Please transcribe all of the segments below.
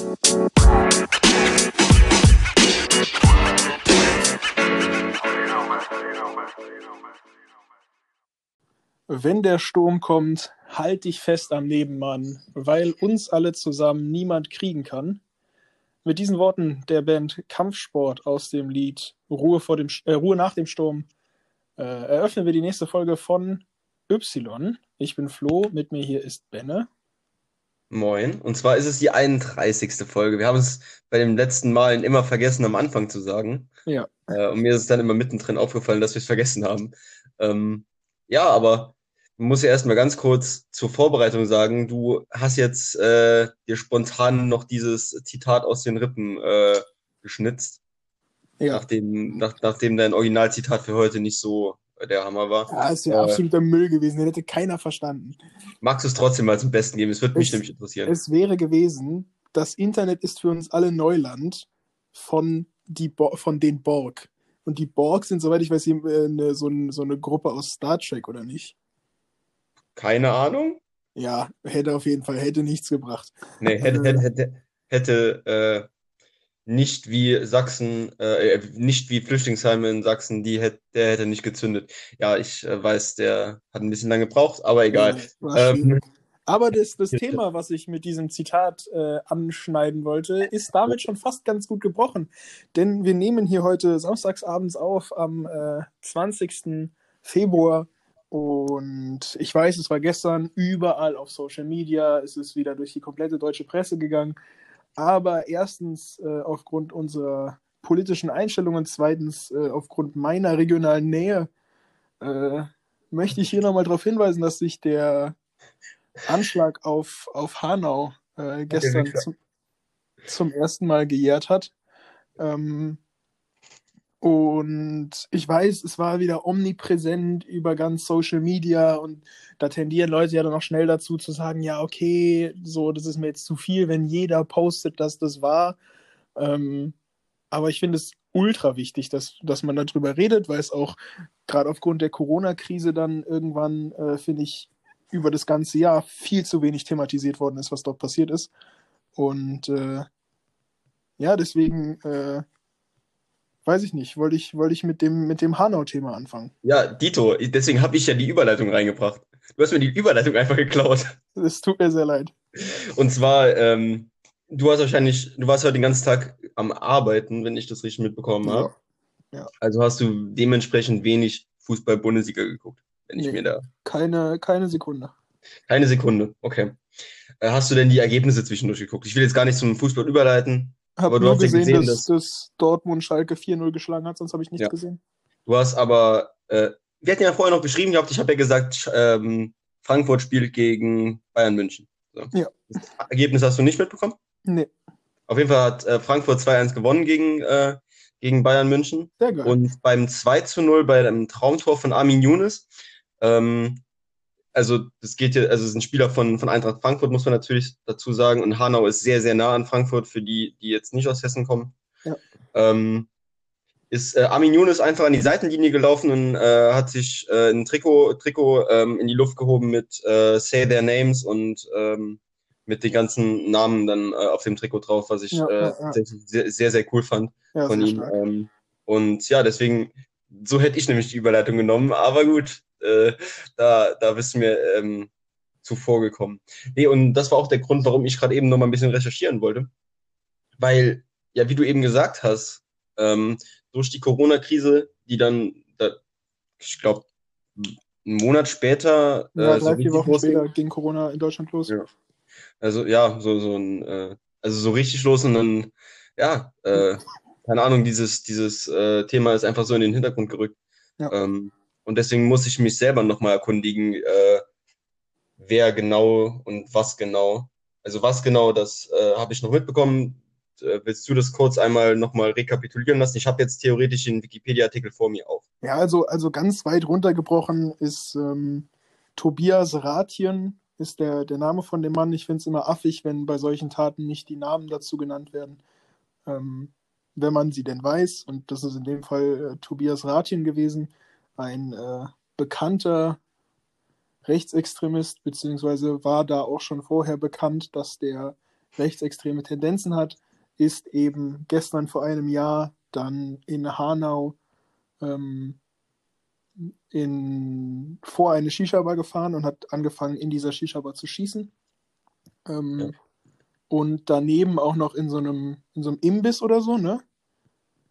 Wenn der Sturm kommt, halt dich fest am Nebenmann, weil uns alle zusammen niemand kriegen kann. Mit diesen Worten der Band Kampfsport aus dem Lied Ruhe, vor dem, äh, Ruhe nach dem Sturm äh, eröffnen wir die nächste Folge von Y. Ich bin Flo, mit mir hier ist Benne. Moin. Und zwar ist es die 31. Folge. Wir haben es bei den letzten Malen immer vergessen, am Anfang zu sagen. Ja. Äh, und mir ist es dann immer mittendrin aufgefallen, dass wir es vergessen haben. Ähm, ja, aber man muss ja erstmal ganz kurz zur Vorbereitung sagen, du hast jetzt äh, dir spontan noch dieses Zitat aus den Rippen äh, geschnitzt. Ja. Nachdem, nach, nachdem dein Originalzitat für heute nicht so der Hammer war. Ja, ist ja Äh, absoluter Müll gewesen, den hätte keiner verstanden. Magst du es trotzdem mal zum Besten geben? Es würde mich nämlich interessieren. Es wäre gewesen, das Internet ist für uns alle Neuland von, die Bo von den Borg. Und die Borg sind, soweit ich weiß, hier, äh, eine, so, ein, so eine Gruppe aus Star Trek, oder nicht? Keine Ahnung? Ja, hätte auf jeden Fall, hätte nichts gebracht. Nee, hätte, Äh. hätte, hätte, hätte äh, nicht wie Sachsen, äh, nicht wie Flüchtlingsheim in Sachsen, die hätte, der hätte nicht gezündet. Ja, ich äh, weiß, der hat ein bisschen lange gebraucht, aber egal. Ja, Ähm. Aber das, das. Thema, was ich mit diesem Zitat äh, anschneiden wollte, ist damit schon fast ganz gut gebrochen. Denn wir nehmen hier heute samstagsabends auf am äh, 20. Februar. Und ich weiß, es war gestern überall auf Social Media, es ist wieder durch die komplette deutsche Presse gegangen. Aber erstens äh, aufgrund unserer politischen Einstellungen, zweitens äh, aufgrund meiner regionalen Nähe, äh, möchte ich hier nochmal darauf hinweisen, dass sich der Anschlag auf, auf Hanau äh, gestern zum, zum ersten Mal gejährt hat. Ähm, und ich weiß, es war wieder omnipräsent über ganz Social Media und da tendieren Leute ja dann auch schnell dazu zu sagen, ja, okay, so, das ist mir jetzt zu viel, wenn jeder postet, dass das war. Ähm, aber ich finde es ultra wichtig, dass, dass man darüber redet, weil es auch gerade aufgrund der Corona-Krise dann irgendwann, äh, finde ich, über das ganze Jahr viel zu wenig thematisiert worden ist, was dort passiert ist. Und äh, ja, deswegen äh, weiß ich nicht, wollte ich, wollte ich mit dem, mit dem Hanau-Thema anfangen. Ja, Dito, deswegen habe ich ja die Überleitung reingebracht. Du hast mir die Überleitung einfach geklaut. Es tut mir sehr leid. Und zwar, ähm, du hast wahrscheinlich, du warst heute den ganzen Tag am Arbeiten, wenn ich das richtig mitbekommen habe. Also hast du dementsprechend wenig Fußball-Bundesliga geguckt, wenn ich Nee. mir da. Keine, keine Sekunde. Keine Sekunde, okay. Äh, hast du denn die Ergebnisse zwischendurch geguckt? Ich will jetzt gar nicht zum Fußball überleiten. Hab Aber du nur hast gesehen, gesehen, dass, dass Dortmund Schalke 4-0 geschlagen hat, sonst habe ich nichts Ja. gesehen. Du hast aber, äh, wir hatten ja vorher noch geschrieben gehabt, ich habe ja gesagt, ähm, Frankfurt spielt gegen Bayern München. So. Ja. Das Ergebnis hast du nicht mitbekommen? Nee, Auf jeden Fall hat äh, Frankfurt 2-1 gewonnen gegen, äh, gegen Bayern München. sehr geil. Und beim 2 zu 0 bei einem Traumtor von Armin Younes, ähm, also das geht ja, also es ist ein Spieler von, von Eintracht Frankfurt, muss man natürlich dazu sagen. Und Hanau ist sehr, sehr nah an Frankfurt, für die, die jetzt nicht aus Hessen kommen. Ja. Ähm, ist äh, Armin Younes einfach an die Seitenlinie gelaufen und äh, hat sich äh, ein Trikot, Trikot ähm, in die Luft gehoben mit äh, Say Their Names und ähm, mit den ganzen Namen dann äh, auf dem Trikot drauf, was ich Ja, äh, ja, ja. sehr, sehr, sehr cool fand von ihm. Ähm, und ja, deswegen, so hätte ich nämlich die Überleitung genommen, aber gut, äh, da, da bist du mir ähm, zuvor gekommen. Nee, und das war auch der Grund, warum ich gerade eben noch mal ein bisschen recherchieren wollte. Weil, ja, wie du eben gesagt hast, ähm, durch die Corona-Krise, die dann, da, ich glaube, einen Monat später Ja, äh, so drei, vier Wochen losging. später ging Corona in Deutschland los. Ja. Also ja, so, so ein, äh, also so richtig los und dann, ja, äh, keine Ahnung, dieses, dieses äh, Thema ist einfach so in den Hintergrund gerückt. Ja. Ähm, und deswegen muss ich mich selber nochmal erkundigen, äh, wer genau und was genau. Also was genau, das äh, habe ich noch mitbekommen. Äh, willst du das kurz einmal nochmal rekapitulieren lassen? Ich habe jetzt theoretisch den Wikipedia-Artikel vor mir auf. Ja, also, also ganz weit runtergebrochen ist ähm, Tobias Ratjen, ist der, der Name von dem Mann. Ich finde es immer affig, wenn bei solchen Taten nicht die Namen dazu genannt werden. Ähm, wenn man sie denn weiß. Und das ist in dem Fall äh, Tobias Ratjen gewesen, ein äh, bekannter Rechtsextremist, beziehungsweise war da auch schon vorher bekannt, dass der rechtsextreme Tendenzen hat, ist eben gestern vor einem Jahr dann in Hanau ähm, in, vor eine Shisha-Bar gefahren und hat angefangen, in dieser Shisha-Bar zu schießen. Ähm, ja. Und daneben auch noch in so einem, in so einem Imbiss oder so, ne?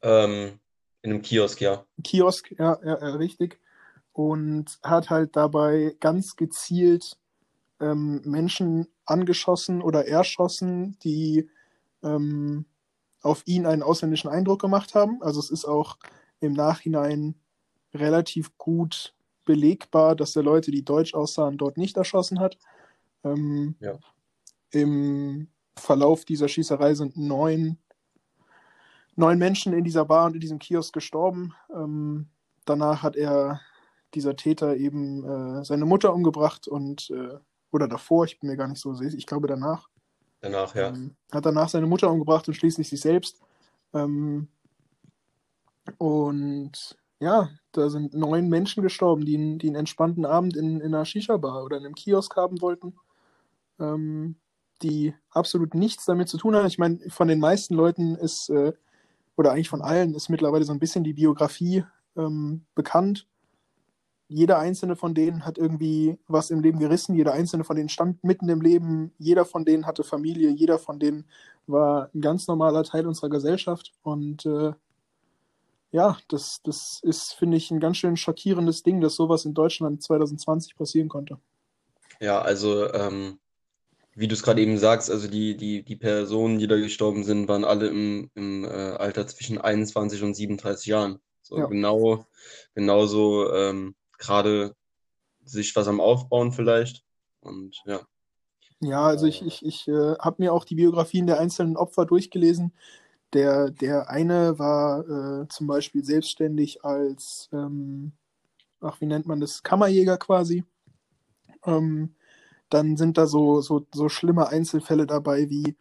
Ähm, in einem Kiosk, ja. Kiosk, ja, ja, ja, richtig. Und hat halt dabei ganz gezielt ähm, Menschen angeschossen oder erschossen, die ähm, auf ihn einen ausländischen Eindruck gemacht haben. Also es ist auch im Nachhinein relativ gut belegbar, dass er Leute, die deutsch aussahen, dort nicht erschossen hat. Ähm, ja. Im Verlauf dieser Schießerei sind neun, neun Menschen in dieser Bar und in diesem Kiosk gestorben. Ähm, danach hat er, dieser Täter, eben äh, seine Mutter umgebracht und, äh, oder davor, ich bin mir gar nicht so sicher, ich glaube danach. Danach, ja. Ähm, hat danach seine Mutter umgebracht und schließlich sich selbst. Ähm, und ja, da sind neun Menschen gestorben, die, die einen entspannten Abend in, in einer Shisha-Bar oder in einem Kiosk haben wollten, ähm, die absolut nichts damit zu tun haben. Ich meine, von den meisten Leuten ist, äh, oder eigentlich von allen, ist mittlerweile so ein bisschen die Biografie ähm, bekannt. Jeder einzelne von denen hat irgendwie was im Leben gerissen, jeder einzelne von denen stand mitten im Leben, jeder von denen hatte Familie, jeder von denen war ein ganz normaler Teil unserer Gesellschaft und äh, ja, das, das ist, finde ich, ein ganz schön schockierendes Ding, dass sowas in Deutschland 2020 passieren konnte. Ja, also ähm, wie du es gerade eben sagst, also die, die, die Personen, die da gestorben sind, waren alle im, im äh, Alter zwischen 21 und 37 Jahren. So ja. genau, genauso ähm, gerade sich was am Aufbauen vielleicht. Und ja. Ja, also ich, ich, ich äh, habe mir auch die Biografien der einzelnen Opfer durchgelesen. Der, der eine war äh, zum Beispiel selbstständig als, ähm, ach, wie nennt man das, Kammerjäger quasi. Ähm, dann sind da so, so, so schlimme Einzelfälle dabei, wie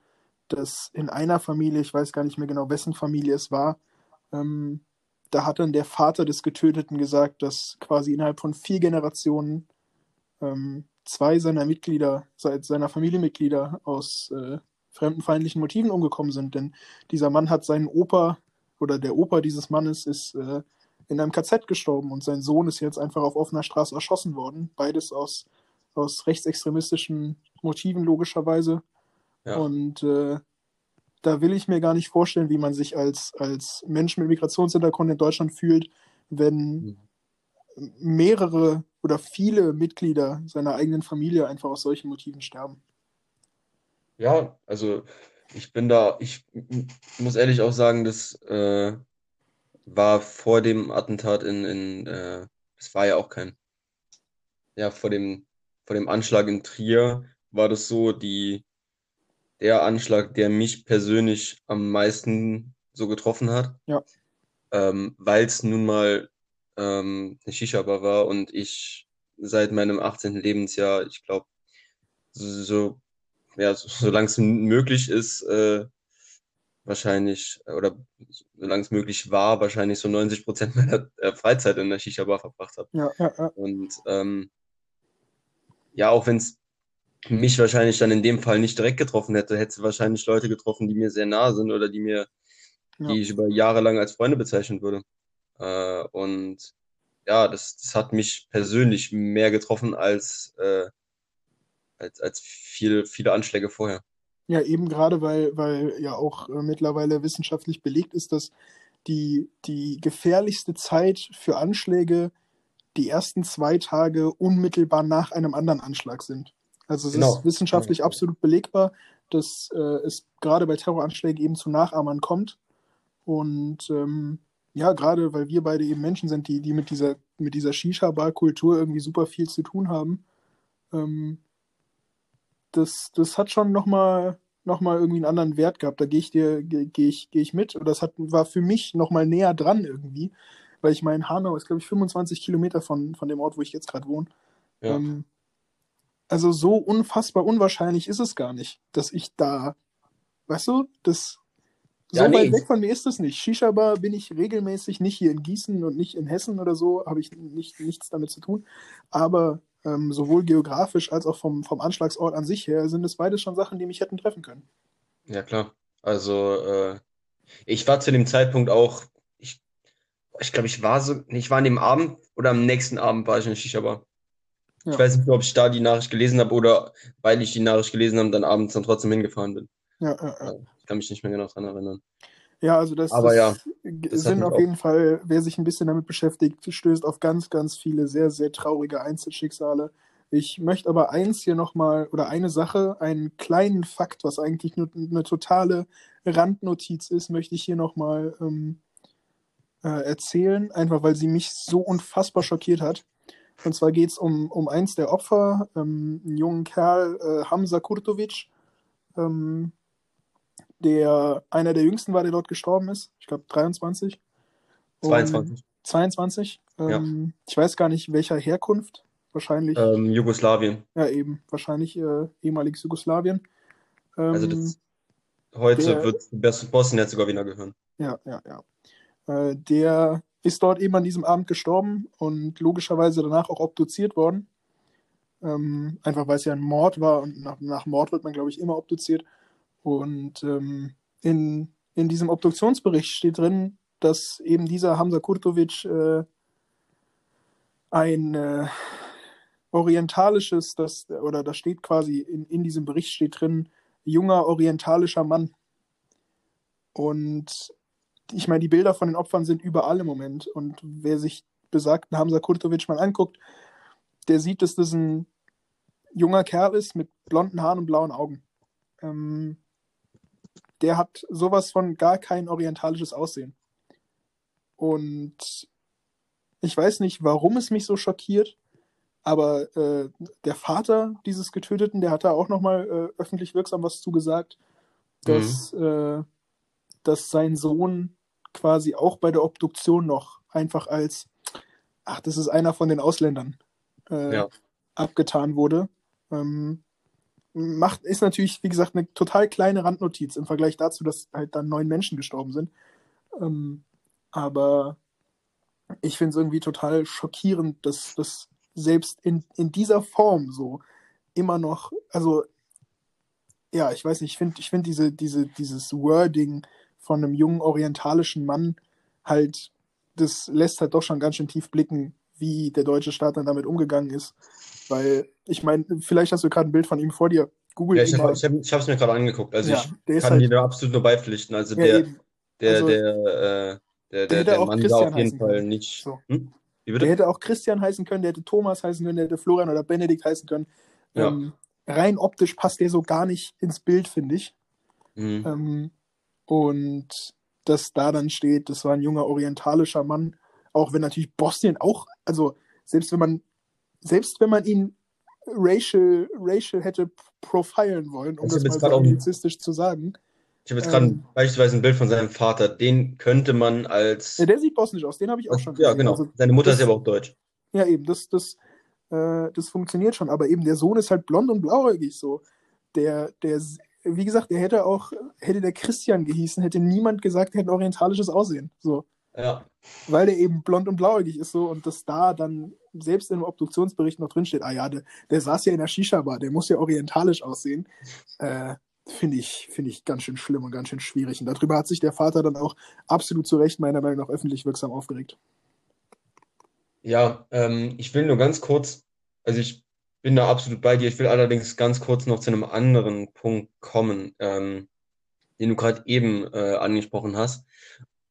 dass in einer Familie, ich weiß gar nicht mehr genau, wessen Familie es war, ähm, da hat dann der Vater des Getöteten gesagt, dass quasi innerhalb von vier Generationen ähm, zwei seiner Mitglieder, seiner Familienmitglieder aus äh, fremdenfeindlichen Motiven umgekommen sind. Denn dieser Mann hat seinen Opa oder der Opa dieses Mannes ist äh, in einem KZ gestorben und sein Sohn ist jetzt einfach auf offener Straße erschossen worden. Beides aus, aus rechtsextremistischen Motiven logischerweise. Ja. Und äh, da will ich mir gar nicht vorstellen, wie man sich als, als Mensch mit Migrationshintergrund in Deutschland fühlt, wenn mhm. mehrere oder viele Mitglieder seiner eigenen Familie einfach aus solchen Motiven sterben. Ja, also ich bin da, ich muss ehrlich auch sagen, das äh, war vor dem Attentat in, in äh, es war ja auch kein, ja, vor dem, vor dem Anschlag in Trier war das so, die, der Anschlag, der mich persönlich am meisten so getroffen hat. Ja. Ähm, weil es nun mal ähm, eine Shisha-Bar war und ich seit meinem 18. Lebensjahr, ich glaube, so ja, solange es möglich ist, äh, wahrscheinlich, oder solange es möglich war, wahrscheinlich so 90 Prozent meiner äh, Freizeit in der Shisha-Bar verbracht habe. Ja, ja, ja. Und ähm, ja, auch wenn es mich wahrscheinlich dann in dem Fall nicht direkt getroffen hätte, hätte es wahrscheinlich Leute getroffen, die mir sehr nah sind oder die mir, ja. die ich über Jahre lang als Freunde bezeichnen würde. Äh, und ja, das, das hat mich persönlich mehr getroffen als äh, als, als viel, viele Anschläge vorher. Ja, eben gerade, weil, weil ja auch äh, mittlerweile wissenschaftlich belegt ist, dass die, die gefährlichste Zeit für Anschläge die ersten zwei Tage unmittelbar nach einem anderen Anschlag sind. Also es genau. ist wissenschaftlich ja. absolut belegbar, dass äh, es gerade bei Terroranschlägen eben zu Nachahmern kommt. Und ähm, ja, gerade weil wir beide eben Menschen sind, die, die mit dieser, mit dieser Shisha-Bar-Kultur irgendwie super viel zu tun haben, ähm, das, das hat schon nochmal noch mal irgendwie einen anderen Wert gehabt. Da gehe ich dir, gehe ich, geh ich mit. Und das hat, war für mich nochmal näher dran irgendwie. Weil ich meine, Hanau ist, glaube ich, 25 Kilometer von, von dem Ort, wo ich jetzt gerade wohne. Ja. Ähm, also so unfassbar unwahrscheinlich ist es gar nicht, dass ich da, weißt du, das so ja, nee. weit weg von mir ist es nicht. Shisha-Bar bin ich regelmäßig nicht hier in Gießen und nicht in Hessen oder so, habe ich nicht, nichts damit zu tun. Aber ähm, sowohl geografisch als auch vom, vom Anschlagsort an sich her, sind es beides schon Sachen, die mich hätten treffen können. Ja, klar. Also, äh, ich war zu dem Zeitpunkt auch, ich, glaube, ich war so, ich war an dem Abend oder am nächsten Abend war ich nicht sicher, aber ja. ich weiß nicht, ob ich da die Nachricht gelesen habe oder weil ich die Nachricht gelesen habe, dann abends dann trotzdem hingefahren bin. Ja, ja, ja. Ich kann mich nicht mehr genau daran erinnern. Ja, also das, Aber das ja, das sind auf jeden Fall, wer sich ein bisschen damit beschäftigt, stößt auf ganz, ganz viele sehr, sehr traurige Einzelschicksale. Ich möchte aber eins hier nochmal, oder eine Sache, einen kleinen Fakt, was eigentlich nur eine totale Randnotiz ist, möchte ich hier nochmal ähm, äh, erzählen, einfach weil sie mich so unfassbar schockiert hat. Und zwar geht es um, um eins der Opfer, ähm, einen jungen Kerl, äh, Hamza Kurtovic, ähm, der einer der jüngsten war, der dort gestorben ist. Ich glaube 23. 22. 22. Ähm, Ich weiß gar nicht, welcher Herkunft. Wahrscheinlich. Ähm, Jugoslawien. Ja, eben. Wahrscheinlich äh, ehemaliges Jugoslawien. Ähm, also das, heute der- wird Bosnien-Herzegowina gehören. Ja, ja, ja. Äh, der ist dort eben an diesem Abend gestorben und logischerweise danach auch obduziert worden. Ähm, einfach weil es ja ein Mord war und nach, nach Mord wird man, glaube ich, immer obduziert. Und ähm, in, in diesem Obduktionsbericht steht drin, dass eben dieser Hamza Kurtovic äh, ein äh, orientalisches, das, oder da steht quasi, in, in diesem Bericht steht drin, junger orientalischer Mann. Und ich meine, die Bilder von den Opfern sind überall im Moment. Und wer sich besagten Hamza Kurtovic mal anguckt, der sieht, dass das ein junger Kerl ist mit blonden Haaren und blauen Augen. Ähm, der hat sowas von gar kein orientalisches Aussehen. Und ich weiß nicht, warum es mich so schockiert, aber äh, der Vater dieses Getöteten, der hat da auch nochmal äh, öffentlich wirksam was zugesagt, dass, äh, dass sein Sohn quasi auch bei der Obduktion noch einfach als, ach, das ist einer von den Ausländern äh, Ja. abgetan wurde. Ähm, macht, ist natürlich, wie gesagt, eine total kleine Randnotiz im Vergleich dazu, dass halt dann neun Menschen gestorben sind. Ähm, aber ich finde es irgendwie total schockierend, dass das selbst in, in dieser Form so immer noch, also ja, ich weiß nicht, ich finde ich find diese, diese, dieses Wording von einem jungen orientalischen Mann halt, das lässt halt doch schon ganz schön tief blicken, wie der deutsche Staat dann damit umgegangen ist. Weil, ich meine, vielleicht hast du gerade ein Bild von ihm vor dir. Google Ja, ich habe ich hab, mir gerade angeguckt. Also Ja, ich kann halt- dir da absolut nur beipflichten. Also Ja, der, eben. der, Also- der, äh, der, der, der Mann Christian auf jeden Fall können. nicht. So. Hm? Der hätte auch Christian heißen können, der hätte Thomas heißen können, der hätte Florian oder Benedikt heißen können. Ja. Ähm, rein optisch passt der so gar nicht ins Bild, finde ich. Mhm. Ähm, und dass da dann steht, das war ein junger orientalischer Mann, auch wenn natürlich Bosnien auch, also selbst wenn man, selbst wenn man ihn racial, racial hätte profilen wollen, um das jetzt mal gerade so anglizistisch zu sagen. Ich habe jetzt gerade ähm, beispielsweise ein Bild von seinem Vater. Den könnte man als. Ja, der sieht bosnisch aus, den habe ich auch schon ja, gesehen. genau. Also, Seine Mutter das- ist ja aber auch deutsch. Ja, eben, das, das, äh, das funktioniert schon. Aber eben der Sohn ist halt blond und blauäugig so. Der, der, wie gesagt, der hätte auch, hätte der Christian gehießen, hätte niemand gesagt, er hätte ein orientalisches Aussehen. So. Ja. Weil der eben blond und blauäugig ist so und dass da dann selbst im Obduktionsbericht noch drinsteht, ah ja, der, der saß ja in der Shisha-Bar, der muss ja orientalisch aussehen. Äh, Finde ich, finde ich ganz schön schlimm und ganz schön schwierig. Und darüber hat sich der Vater dann auch absolut zu Recht meiner Meinung nach öffentlich wirksam aufgeregt. Ja, ähm, ich will nur ganz kurz, also ich bin da absolut bei dir. Ich will allerdings ganz kurz noch zu einem anderen Punkt kommen, ähm, den du gerade eben äh, angesprochen hast.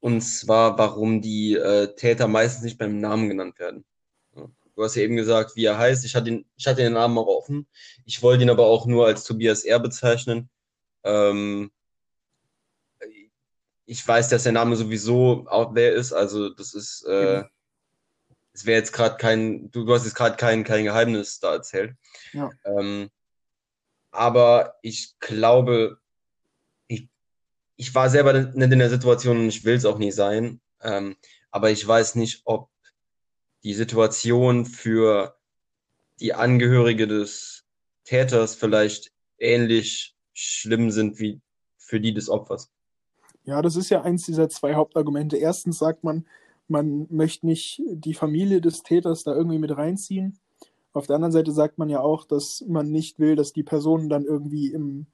Und zwar, warum die äh, Täter meistens nicht beim Namen genannt werden. Du hast ja eben gesagt, wie er heißt. Ich hatte ihn, ich hatte den Namen auch offen. Ich wollte ihn aber auch nur als Tobias R. bezeichnen. Ähm, ich weiß, dass der Name sowieso out there ist. Also das ist, äh. Es wäre jetzt gerade kein, du, du hast jetzt gerade kein, kein Geheimnis da erzählt. Ja. Ähm, aber ich glaube, ich, ich war selber nicht in der Situation und ich will es auch nie sein. Ähm, aber ich weiß nicht, ob die Situation für die Angehörige des Täters vielleicht ähnlich schlimm sind wie für die des Opfers. Ja, das ist ja eins dieser zwei Hauptargumente. Erstens sagt man, man möchte nicht die Familie des Täters da irgendwie mit reinziehen. Auf der anderen Seite sagt man ja auch, dass man nicht will, dass die Personen dann irgendwie im,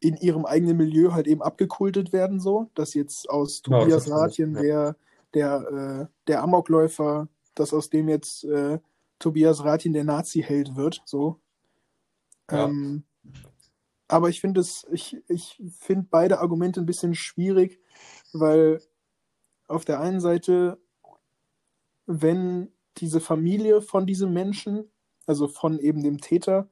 in ihrem eigenen Milieu halt eben abgekultet werden, so, dass jetzt aus Genau, Tobias Ratjen ja. der, der, äh, der Amokläufer, dass aus dem jetzt äh, Tobias Ratjen der Nazi-Held wird, so. Ja. Ähm, aber ich finde es, ich, ich finde beide Argumente ein bisschen schwierig, weil auf der einen Seite, wenn diese Familie von diesem Menschen, also von eben dem Täter,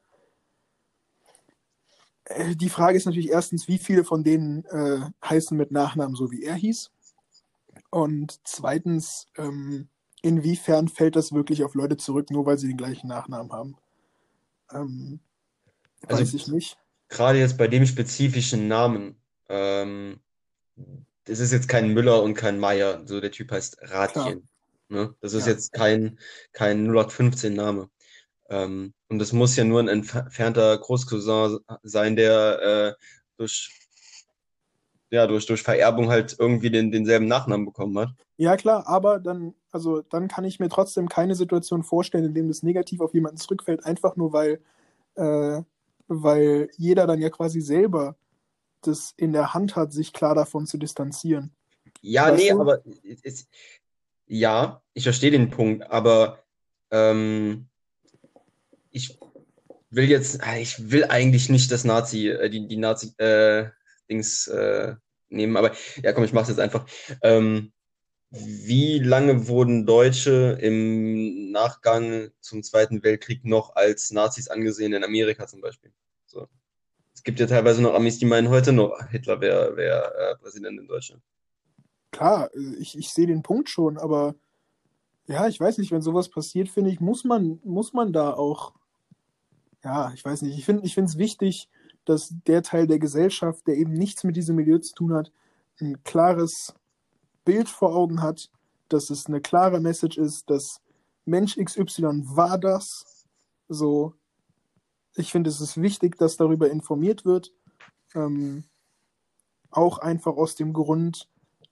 äh, die Frage ist natürlich erstens, wie viele von denen äh, heißen mit Nachnamen so wie er hieß? Und zweitens, ähm, inwiefern fällt das wirklich auf Leute zurück, nur weil sie den gleichen Nachnamen haben? Ähm, Also- weiß ich nicht. Gerade jetzt bei dem spezifischen Namen, ähm, das ist jetzt kein Müller und kein Meier, so der Typ heißt Ratjen. Ne? Das ist Ja. jetzt kein, kein 0815-Name. Ähm, und das muss ja nur ein entfernter Großcousin sein, der äh, durch, ja, durch, durch Vererbung halt irgendwie den, denselben Nachnamen bekommen hat. Ja, klar, aber dann, also dann kann ich mir trotzdem keine Situation vorstellen, in dem das negativ auf jemanden zurückfällt, einfach nur weil, äh, weil jeder dann ja quasi selber das in der Hand hat, sich klar davon zu distanzieren. Ja, Weißt nee, du? aber es, es, ja, ich verstehe den Punkt, aber ähm, ich will jetzt, ah, ich will eigentlich nicht das Nazi, äh, die, die Nazi, äh, äh, nehmen, aber ja, komm, ich mach's jetzt einfach. Ähm, wie lange wurden Deutsche im Nachgang zum Zweiten Weltkrieg noch als Nazis angesehen, in Amerika zum Beispiel? So. Es gibt ja teilweise noch Amis, die meinen heute noch, Hitler wäre wär, äh, Präsident in Deutschland. Klar, ich, ich sehe den Punkt schon, aber ja, ich weiß nicht, wenn sowas passiert, finde ich, muss man, muss man da auch, ja, ich weiß nicht, ich finde es wichtig, dass der Teil der Gesellschaft, der eben nichts mit diesem Milieu zu tun hat, ein klares Bild vor Augen hat, dass es eine klare Message ist, dass Mensch XY war das. So, ich finde, es ist wichtig, dass darüber informiert wird. Ähm, auch einfach aus dem Grund,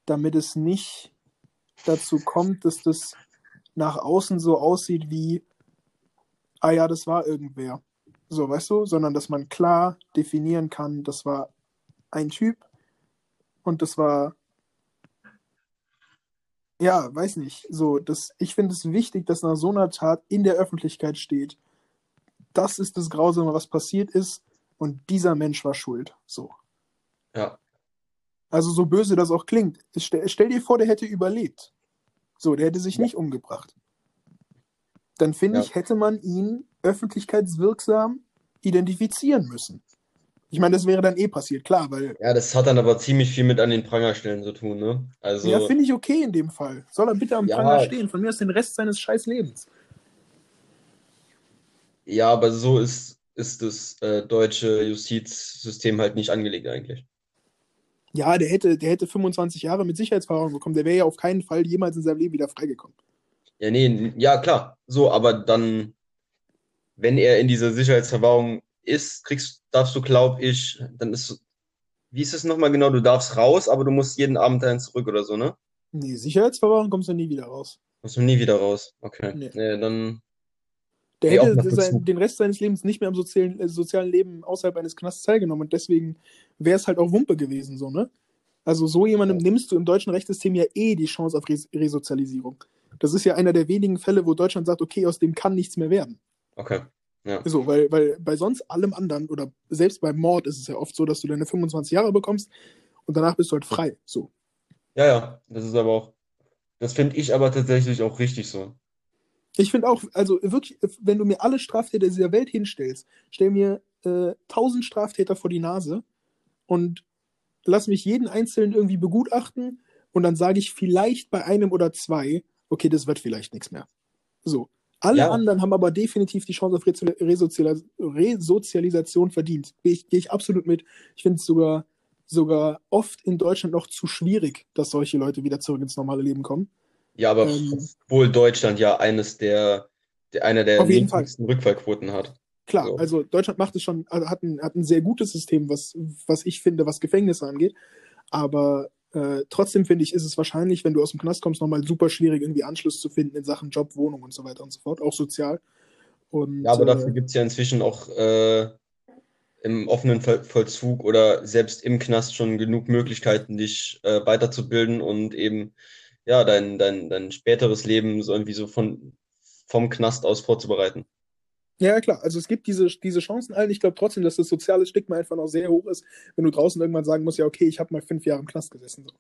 damit es nicht dazu kommt, dass das nach außen so aussieht wie, ah ja, das war irgendwer. So, weißt du? Sondern dass man klar definieren kann, das war ein Typ und das war, ja, weiß nicht. So, das, ich finde es wichtig, dass nach so einer Tat in der Öffentlichkeit steht, das ist das Grausame, was passiert ist und dieser Mensch war schuld. So. Ja. Also so böse das auch klingt. Stell, stell dir vor, der hätte überlebt. So, der hätte sich Ja. nicht umgebracht. Dann finde Ja. ich, hätte man ihn öffentlichkeitswirksam identifizieren müssen. Ich meine, das wäre dann eh passiert, klar, weil, Ja, das hat dann aber ziemlich viel mit an den Prangerstellen zu tun, ne? Also, ja, finde ich okay in dem Fall. Soll er bitte am Ja. Pranger stehen, von mir aus den Rest seines scheiß Lebens. ja, aber so ist, ist das äh, deutsche Justizsystem halt nicht angelegt eigentlich. Ja, der hätte, der hätte 25 Jahre mit Sicherheitsverwahrung bekommen. Der wäre ja auf keinen Fall jemals in seinem Leben wieder freigekommen. Ja, nee, ja, klar. So, aber dann, wenn er in dieser Sicherheitsverwahrung ist, kriegst, darfst du, glaub ich, dann ist, wie ist es nochmal genau? Du darfst raus, aber du musst jeden Abend dahin zurück oder so, ne? Nee, Sicherheitsverwahrung kommst du nie wieder raus. Musst du nie wieder raus. Okay. Nee. Nee, dann, Der auch hätte sein, den Rest seines Lebens nicht mehr am sozialen, äh, sozialen Leben außerhalb eines Knasts teilgenommen und deswegen wäre es halt auch Wumpe gewesen, so, ne? Also so jemandem nimmst du im deutschen Rechtssystem ja eh die Chance auf Res Resozialisierung. Das ist ja einer der wenigen Fälle, wo Deutschland sagt, okay, aus dem kann nichts mehr werden. okay. Ja. So, weil, weil bei sonst allem anderen oder selbst beim Mord ist es ja oft so, dass du deine 25 Jahre bekommst und danach bist du halt frei. So. Ja, ja, das ist aber auch, das finde ich aber tatsächlich auch richtig so. Ich finde auch, also wirklich, wenn du mir alle Straftäter dieser Welt hinstellst, stell mir äh, 1000 Straftäter vor die Nase und lass mich jeden einzelnen irgendwie begutachten und dann sage ich vielleicht bei einem oder zwei, okay, das wird vielleicht nichts mehr. So. Alle Ja. anderen haben aber definitiv die Chance auf Resozialis Resozialisation verdient. Gehe ich, gehe ich absolut mit. Ich finde es sogar, sogar oft in Deutschland noch zu schwierig, dass solche Leute wieder zurück ins normale Leben kommen. Ja, aber Ähm. obwohl Deutschland ja eines der, der einer der niedrigsten Rückfallquoten hat. Klar, So. also Deutschland macht es schon, also hat ein, hat ein sehr gutes System, was, was ich finde, was Gefängnisse angeht. Aber äh, trotzdem finde ich, ist es wahrscheinlich, wenn du aus dem Knast kommst, nochmal super schwierig, irgendwie Anschluss zu finden in Sachen Job, Wohnung und so weiter und so fort, auch sozial. Und Ja, aber äh, dafür gibt es ja inzwischen auch äh, im offenen Vollzug oder selbst im Knast schon genug Möglichkeiten, dich äh, weiterzubilden und eben ja dein, dein, dein späteres Leben so irgendwie so von, vom Knast aus vorzubereiten. Ja, klar. Also es gibt diese, diese Chancen allen. Ich glaube trotzdem, dass das soziale Stigma einfach noch sehr hoch ist, wenn du draußen irgendwann sagen musst, ja, okay, ich habe mal fünf Jahre im Knast gesessen. So.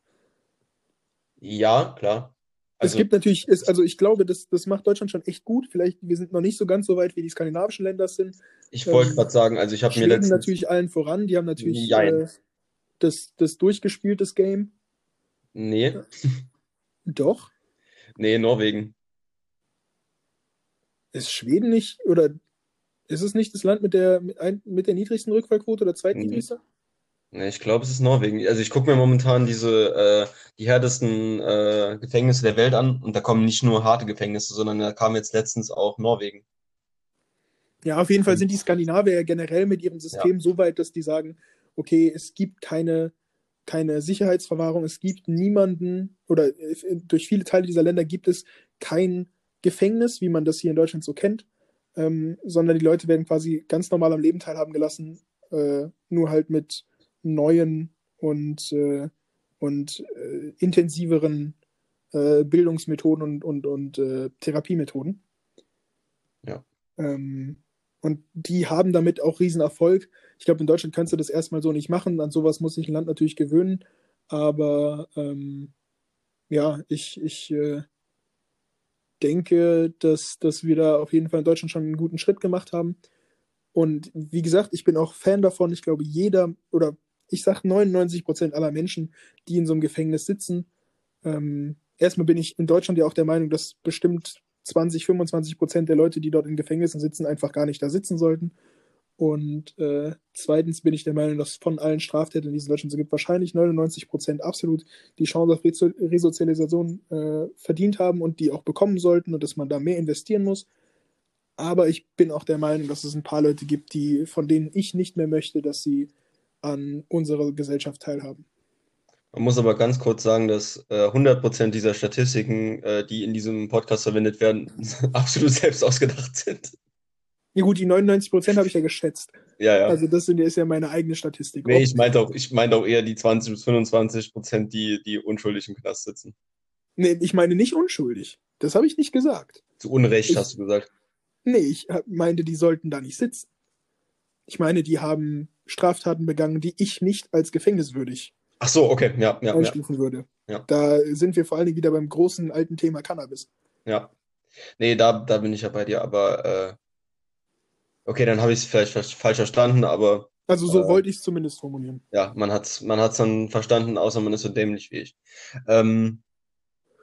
Ja, klar. Also, es gibt natürlich, ist, also ich glaube, das, das macht Deutschland schon echt gut. Vielleicht, wir sind noch nicht so ganz so weit, wie die skandinavischen Länder sind. Ich wollte ähm, gerade sagen, also ich habe mir letztens... natürlich allen voran, die haben natürlich äh, das, das durchgespielt, das Game. Nee. Doch. Nee, Norwegen. Ist Schweden nicht, oder ist es nicht das Land mit der, mit, ein, mit der niedrigsten Rückfallquote oder zweitniedrigste? Nee, ich glaube, es ist Norwegen. Also ich gucke mir momentan diese äh, die härtesten äh, Gefängnisse der Welt an und da kommen nicht nur harte Gefängnisse, sondern da kam jetzt letztens auch Norwegen. Ja, auf jeden Fall sind die Skandinavier generell mit ihrem System ja. so weit, dass die sagen, okay, es gibt keine, keine Sicherheitsverwahrung, es gibt niemanden oder durch viele Teile dieser Länder gibt es kein Gefängnis, wie man das hier in Deutschland so kennt, ähm, sondern die Leute werden quasi ganz normal am Leben teilhaben gelassen, äh, nur halt mit neuen und, äh, und äh, intensiveren äh, Bildungsmethoden und, und, und äh, Therapiemethoden. Ja. Ähm, und die haben damit auch Riesenerfolg. Ich glaube, in Deutschland kannst du das erstmal so nicht machen. An sowas muss sich ein Land natürlich gewöhnen. Aber ähm, ja, ich, ich äh, denke, dass, dass wir da auf jeden Fall in Deutschland schon einen guten Schritt gemacht haben. Und wie gesagt, ich bin auch Fan davon. Ich glaube, jeder oder ich sage 99 Prozent aller Menschen, die in so einem Gefängnis sitzen. Ähm, erstmal bin ich in Deutschland ja auch der Meinung, dass bestimmt 20, 25 Prozent der Leute, die dort in Gefängnissen sitzen, einfach gar nicht da sitzen sollten. Und äh, zweitens bin ich der Meinung, dass von allen Straftätern, die es in Deutschland so gibt, wahrscheinlich 99 Prozent absolut die Chance auf Resozialisation äh, verdient haben und die auch bekommen sollten und dass man da mehr investieren muss. Aber ich bin auch der Meinung, dass es ein paar Leute gibt, die, von denen ich nicht mehr möchte, dass sie an unserer Gesellschaft teilhaben. Man muss aber ganz kurz sagen, dass äh, 100% dieser Statistiken, äh, die in diesem Podcast verwendet werden, absolut selbst ausgedacht sind. Ja gut, die 99% habe ich ja geschätzt. Ja, ja. Also das ist ja meine eigene Statistik. Nee, ich meinte auch, ich meinte auch eher die 20 bis 25 die, die unschuldig im Knast sitzen. Nee, ich meine nicht unschuldig. Das habe ich nicht gesagt. Zu Unrecht ich, hast du gesagt. Nee, ich meinte, die sollten da nicht sitzen. Ich meine, die haben Straftaten begangen, die ich nicht als gefängniswürdig Ach so, okay, ja, ja, einstufen ja. würde. Ja. Da sind wir vor allen Dingen wieder beim großen alten Thema Cannabis. Ja. Nee, da, da bin ich ja bei dir, aber äh, okay, dann habe ich es vielleicht falsch verstanden, aber. Also so äh, wollte ich es zumindest formulieren. Ja, man hat es man hat's dann verstanden, außer man ist so dämlich wie ich. Ähm,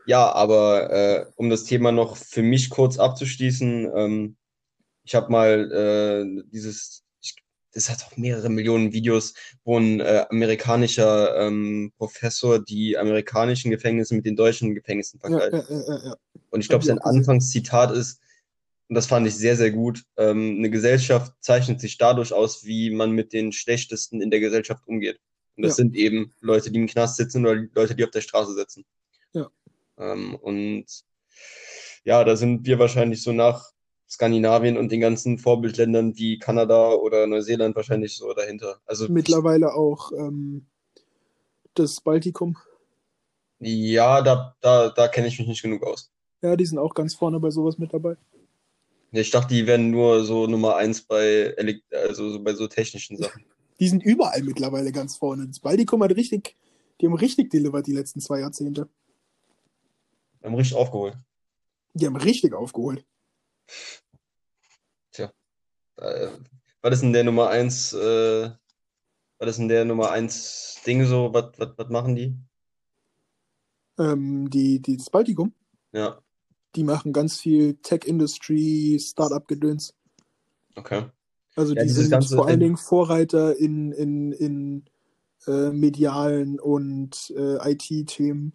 ja, aber äh, um das Thema noch für mich kurz abzuschließen, ähm, ich habe mal äh, dieses das hat auch mehrere Millionen Videos, wo ein äh, amerikanischer ähm, Professor die amerikanischen Gefängnisse mit den deutschen Gefängnissen vergleicht. Ja, ja, ja, und ich glaube, sein Anfangszitat ist, und das fand ich sehr, sehr gut, ähm, eine Gesellschaft zeichnet sich dadurch aus, wie man mit den Schlechtesten in der Gesellschaft umgeht. Und das sind eben Leute, die im Knast sitzen oder Leute, die auf der Straße sitzen. Ja. Ähm, und ja, da sind wir wahrscheinlich so nach Skandinavien und den ganzen Vorbildländern wie Kanada oder Neuseeland wahrscheinlich so dahinter. Also mittlerweile auch ähm, das Baltikum. Ja, da, da, da kenne ich mich nicht genug aus. Ja, die sind auch ganz vorne bei sowas mit dabei. Ja, ich dachte, die wären nur so Nummer eins bei, also so bei so technischen Sachen. Die sind überall mittlerweile ganz vorne. Das Baltikum hat richtig, die haben richtig delivered die letzten zwei Jahrzehnte. Die haben richtig aufgeholt. Die haben richtig aufgeholt. Tja. Äh, was ist denn der Nummer 1, äh, was ist denn der Nummer 1 Ding so? Was, was, was machen die? Ähm, die, die, das Baltikum? Ja. Die machen ganz viel Tech-Industry, Startup-Gedöns. Okay. Also ja, die sind vor allen Dingen Vorreiter in, in, in äh, medialen und äh, IT-Themen.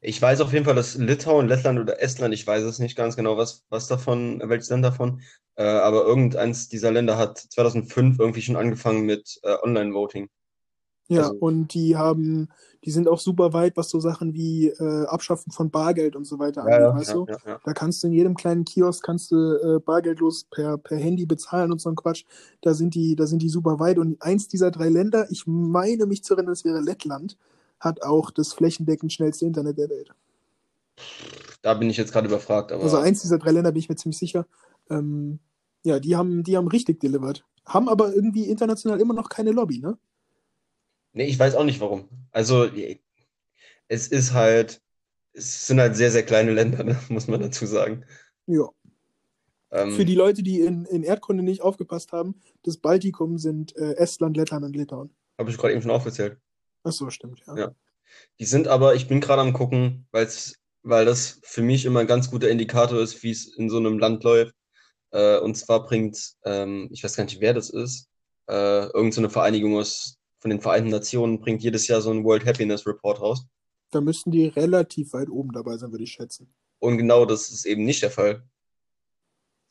Ich weiß auf jeden Fall, dass Litauen, Lettland oder Estland, ich weiß es nicht ganz genau, was, was davon, welches Land davon, äh, aber irgendeins dieser Länder hat 2005 irgendwie schon angefangen mit äh, Online-Voting. Ja, Also- und die haben, die sind auch super weit, was so Sachen wie äh, Abschaffen von Bargeld und so weiter angeht, ja, weißt ja, du? ja, ja. Da kannst du in jedem kleinen Kiosk kannst du äh, bargeldlos per, per Handy bezahlen und so ein Quatsch. Da sind die, da sind die super weit. Und eins dieser drei Länder, ich meine mich zu erinnern, es wäre Lettland, hat auch das flächendeckend schnellste Internet der Welt. Da bin ich jetzt gerade überfragt, Also eins dieser drei Länder bin ich mir ziemlich sicher. Ähm, ja, die haben, die haben richtig delivered. Haben aber irgendwie international immer noch keine Lobby, ne? nee, ich weiß auch nicht warum. Also es ist halt, es sind halt sehr, sehr kleine Länder, ne? muss man dazu sagen. Ja. Ähm, Für die Leute, die in, in Erdkunde nicht aufgepasst haben, das Baltikum sind äh, Estland, Lettland und Litauen. Habe ich gerade eben schon aufgezählt. Ach so, stimmt, ja. Ja. Die sind aber, ich bin gerade am gucken, weil's, weil das für mich immer ein ganz guter Indikator ist, wie es in so einem Land läuft. Äh, und zwar bringt, ähm, ich weiß gar nicht, wer das ist, äh, irgend so Vereinigung aus von den Vereinten Nationen bringt jedes Jahr so einen World Happiness Report raus. Da müssten die relativ weit oben dabei sein, würde ich schätzen. Und genau das ist eben nicht der Fall.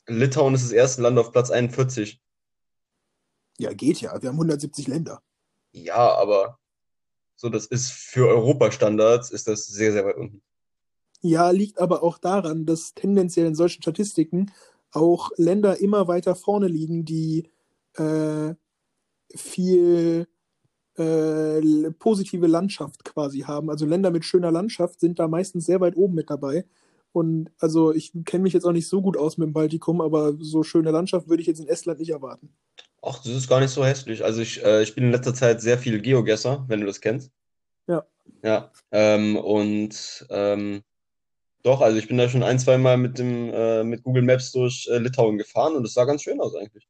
Litauen ist das erste Land auf Platz 41. Ja, geht ja. Wir haben 170 Länder. Ja, aber so, das ist für Europastandards ist das sehr, sehr weit unten. Ja, liegt aber auch daran, dass tendenziell in solchen Statistiken auch Länder immer weiter vorne liegen, die äh, viel äh, positive Landschaft quasi haben. Also Länder mit schöner Landschaft sind da meistens sehr weit oben mit dabei. Und also ich kenne mich jetzt auch nicht so gut aus mit dem Baltikum, aber so schöne Landschaft würde ich jetzt in Estland nicht erwarten. Ach, das ist gar nicht so hässlich. Also ich, äh, ich bin in letzter Zeit sehr viel Geogesser, wenn du das kennst. Ja. Ja. Ähm, und ähm, doch, also ich bin da schon ein, zwei Mal mit dem äh, mit Google Maps durch äh, Litauen gefahren und es sah ganz schön aus eigentlich.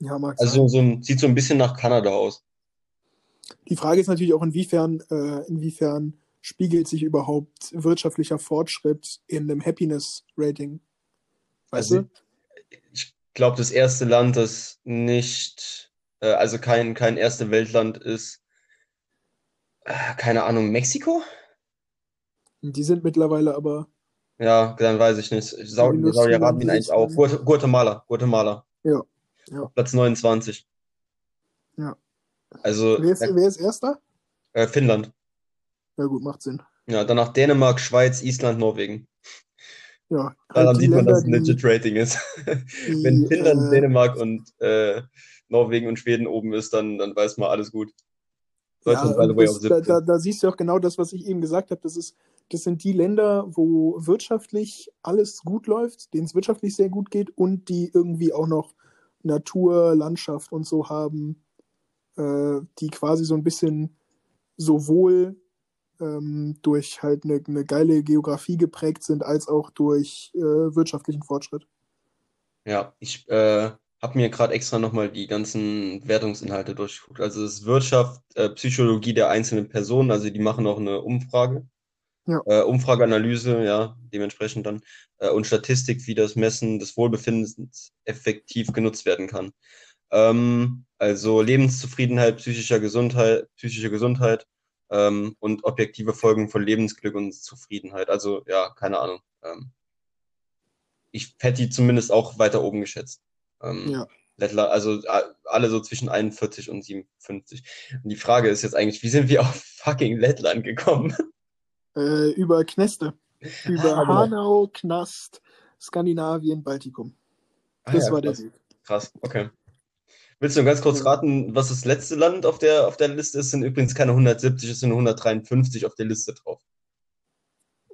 Ja, mag Also so ein, sieht so ein bisschen nach Kanada aus. Die Frage ist natürlich auch, inwiefern, äh, inwiefern spiegelt sich überhaupt wirtschaftlicher Fortschritt in einem Happiness-Rating? Weißt Also du? Ich glaube, das erste Land, das nicht, äh, also kein, kein erste Weltland ist, äh, keine Ahnung, Mexiko? Die sind mittlerweile aber, Ja, dann weiß ich nicht. Saudi-Arabien eigentlich auch. Guatemala, Guatemala. Ja, ja. Platz 29. Ja. Also wer ist, wer ist Erster? äh, Finnland. Ja gut, macht Sinn. Ja, danach Dänemark, Schweiz, Island, Norwegen. Ja, Daran halt sieht man, dass es ein Länder, legit Rating ist. die, Wenn Finnland, äh, Dänemark und äh, Norwegen und Schweden oben ist, dann, dann weiß man alles gut. ja, Deutschland, by the way, auf das, da, 17. da, da siehst du auch genau das, was ich eben gesagt habe. Das, ist, das sind die Länder, wo wirtschaftlich alles gut läuft, denen es wirtschaftlich sehr gut geht und die irgendwie auch noch Natur, Landschaft und so haben, äh, die quasi so ein bisschen sowohl ähm, durch halt eine, eine geile Geografie geprägt sind, als auch durch äh, wirtschaftlichen Fortschritt. Ja, ich äh, habe mir gerade extra nochmal die ganzen Wertungsinhalte durchgeguckt. Also es ist Wirtschaft, äh, Psychologie der einzelnen Personen, also die machen auch eine Umfrage. Ja. Äh, Umfrageanalyse, ja, dementsprechend dann. Äh, und Statistik, wie das Messen des Wohlbefindens effektiv genutzt werden kann. Ähm, also Lebenszufriedenheit, psychischer Gesundheit, psychische Gesundheit ähm, und objektive Folgen von Lebensglück und Zufriedenheit. Also ja, keine Ahnung. Ähm, ich hätte die zumindest auch weiter oben geschätzt. Ähm, Ja. Lettland, also alle so zwischen 41 und 57. Und die Frage ist jetzt eigentlich, wie sind wir auf fucking Lettland gekommen? Äh, über Kneste. Über Ah. Hanau, Knast, Skandinavien, Baltikum. Das Ah ja, war der krass. Weg. Krass, okay. Willst du ganz kurz raten, was das letzte Land auf der, auf der Liste ist? Sind übrigens keine 170, es sind 153 auf der Liste drauf.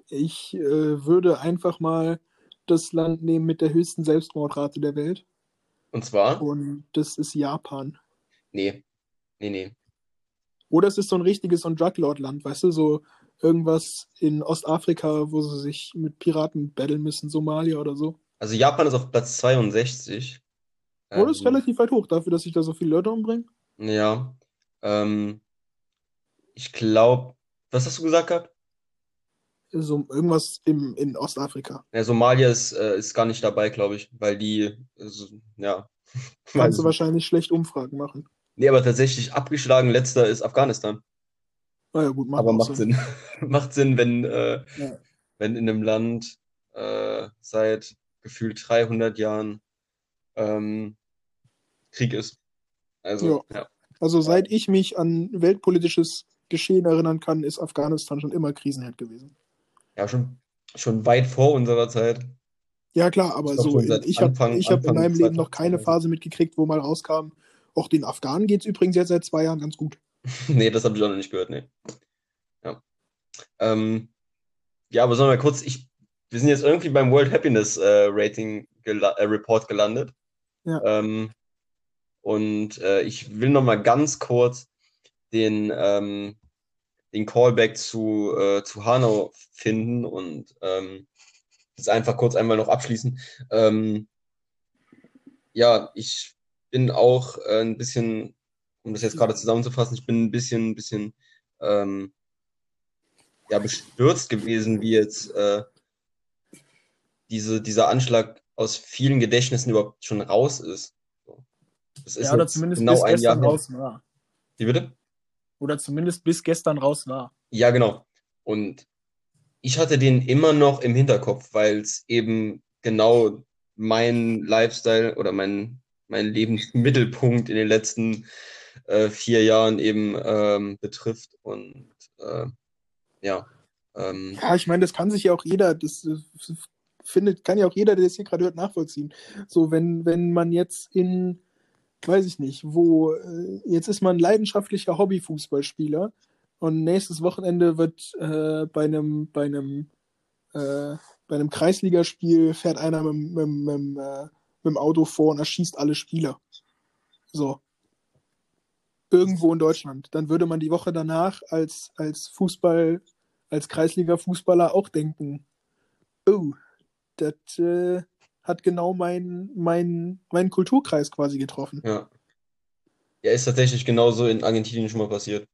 Ich äh, würde einfach mal das Land nehmen mit der höchsten Selbstmordrate der Welt. Und zwar? Und das ist Japan. Nee. Nee, nee. Oder es ist so ein richtiges so ein Druglord-Land, weißt du, so irgendwas in Ostafrika, wo sie sich mit Piraten battlen müssen, Somalia oder so. Also Japan ist auf Platz 62. Oder ist Ähm, relativ weit hoch dafür, dass sich da so viele Leute umbringen. Ja. Ähm, ich glaube, was hast du gesagt gehabt? So irgendwas im, in Ostafrika. Ja, Somalia ist, äh, ist gar nicht dabei, glaube ich, weil die, also, ja. Kannst du ich. wahrscheinlich schlecht Umfragen machen. Nee, aber tatsächlich abgeschlagen letzter ist Afghanistan. Naja, gut, macht Aber macht Sinn. Macht Sinn, wenn, äh, Ja. wenn in einem Land äh, seit gefühlt 300 Jahren ähm, Krieg ist. Also, ja. Also seit ich mich an weltpolitisches Geschehen erinnern kann, ist Afghanistan schon immer Krisenherd gewesen. Ja, schon, schon weit vor unserer Zeit. Ja, klar, aber so, ich habe ich hab in meinem Leben noch 2000. keine Phase mitgekriegt, wo mal rauskam. Auch den Afghanen geht es übrigens jetzt seit zwei Jahren ganz gut. Nee, das habe ich auch noch nicht gehört, nee. Ja. Ähm, ja, aber sollen wir kurz, ich, wir sind jetzt irgendwie beim World Happiness äh, Rating gela äh, Report gelandet. Ja. Ähm, und äh, ich will noch mal ganz kurz den, ähm, den Callback zu, äh, zu Hanau finden und ähm, das einfach kurz einmal noch abschließen. Ähm, ja, ich bin auch äh, ein bisschen, um das jetzt gerade zusammenzufassen, ich bin ein bisschen, ein bisschen ähm, ja, bestürzt gewesen, wie jetzt äh, diese, dieser Anschlag aus vielen Gedächtnissen überhaupt schon raus ist. Das ist ja, oder zumindest genau bis ein Jahr gestern her. raus war. Wie bitte? Oder zumindest bis gestern raus war. Ja, genau. Und ich hatte den immer noch im Hinterkopf, weil es eben genau mein Lifestyle oder mein, mein Lebensmittelpunkt in den letzten äh, vier Jahren eben ähm, betrifft. Und äh, ja, ähm, Ja, ich meine, das kann sich ja auch jeder, das äh, findet, kann ja auch jeder, der das hier gerade hört, nachvollziehen. So, wenn, wenn man jetzt in, weiß ich nicht, wo, äh, jetzt ist man leidenschaftlicher Hobbyfußballspieler und nächstes Wochenende wird äh, bei einem, bei einem, äh, bei einem Kreisligaspiel fährt einer mit, mit, mit, äh, mit dem Auto vor und erschießt alle Spieler. So. Irgendwo in Deutschland. Dann würde man die Woche danach als, als Fußball, als Kreisliga-Fußballer auch denken, oh, das äh, hat genau meinen mein, mein Kulturkreis quasi getroffen. ja. Ja, ist tatsächlich genauso in Argentinien schon mal passiert.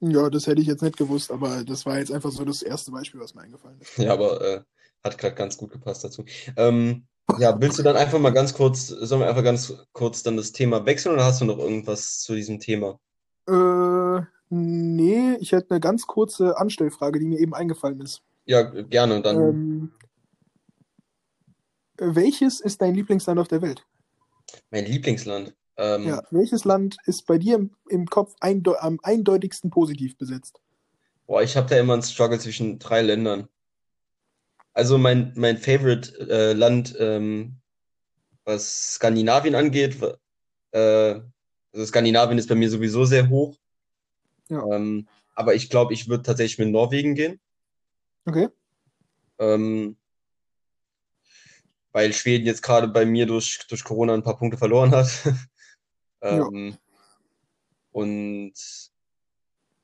Ja, das hätte ich jetzt nicht gewusst, aber das war jetzt einfach so das erste Beispiel, was mir eingefallen ist. Ja, aber äh, hat gerade ganz gut gepasst dazu. Ähm, ja, willst du dann einfach mal ganz kurz, sollen wir einfach ganz kurz dann das Thema wechseln oder hast du noch irgendwas zu diesem Thema? Äh, nee, ich hätte eine ganz kurze Anstellfrage, die mir eben eingefallen ist. Ja, gerne. Dann, Ähm, welches ist dein Lieblingsland auf der Welt? mein Lieblingsland. Ähm, Ja, welches Land ist bei dir im, im Kopf eindeu am eindeutigsten positiv besetzt? Boah, ich habe da immer einen Struggle zwischen drei Ländern. Also mein, mein Favorite äh, Land, ähm, was Skandinavien angeht, äh, also Skandinavien ist bei mir sowieso sehr hoch. Ja. Ähm, aber ich glaube, ich würde tatsächlich mit Norwegen gehen. Okay. Ähm, weil Schweden jetzt gerade bei mir durch, durch Corona ein paar Punkte verloren hat. Ja. ähm, und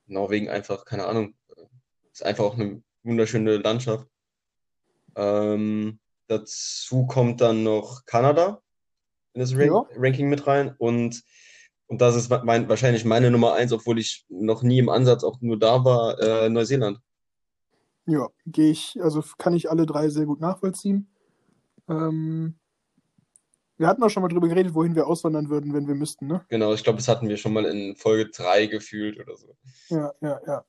Norwegen einfach, keine Ahnung, ist einfach auch eine wunderschöne Landschaft. Ähm, dazu kommt dann noch Kanada in das Rank Ja. Ranking mit rein und, und das ist mein, wahrscheinlich meine Nummer eins, obwohl ich noch nie im Ansatz auch nur da war, äh, Neuseeland. Ja, gehe ich, also kann ich alle drei sehr gut nachvollziehen. Ähm, wir hatten auch schon mal drüber geredet, wohin wir auswandern würden, wenn wir müssten, ne? Genau, ich glaube, das hatten wir schon mal in Folge 3 gefühlt oder so. Ja, ja, ja.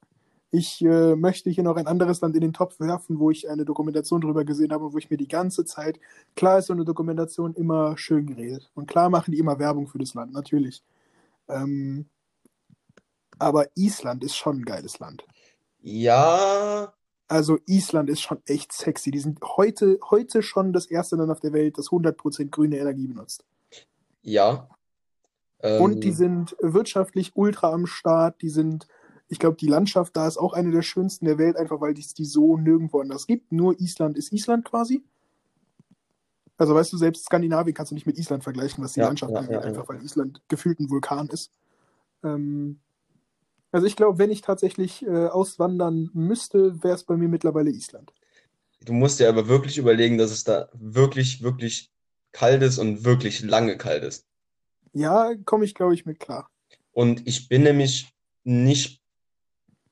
Ich äh, möchte hier noch ein anderes Land in den Topf werfen, wo ich eine Dokumentation drüber gesehen habe, wo ich mir die ganze Zeit, klar ist so eine Dokumentation immer schön geredet und klar machen die immer Werbung für das Land, natürlich. Ähm, aber Island ist schon ein geiles Land. Ja, Also Island ist schon echt sexy. Die sind heute, heute schon das erste Land auf der Welt, das 100% grüne Energie benutzt. ja. Und die Ähm, sind wirtschaftlich ultra am Start. Die sind, ich glaube, die Landschaft da ist auch eine der schönsten der Welt, einfach weil es die so nirgendwo anders gibt. Nur Island ist Island quasi. Also weißt du, selbst Skandinavien kannst du nicht mit Island vergleichen, was die Ja, Landschaft ja, angeht, ja. einfach weil Island gefühlt ein Vulkan ist. Ähm, also ich glaube, wenn ich tatsächlich äh, auswandern müsste, wäre es bei mir mittlerweile Island. du musst dir aber wirklich überlegen, dass es da wirklich, wirklich kalt ist und wirklich lange kalt ist. Ja, komme ich, glaube ich, mit klar. Und ich bin nämlich nicht,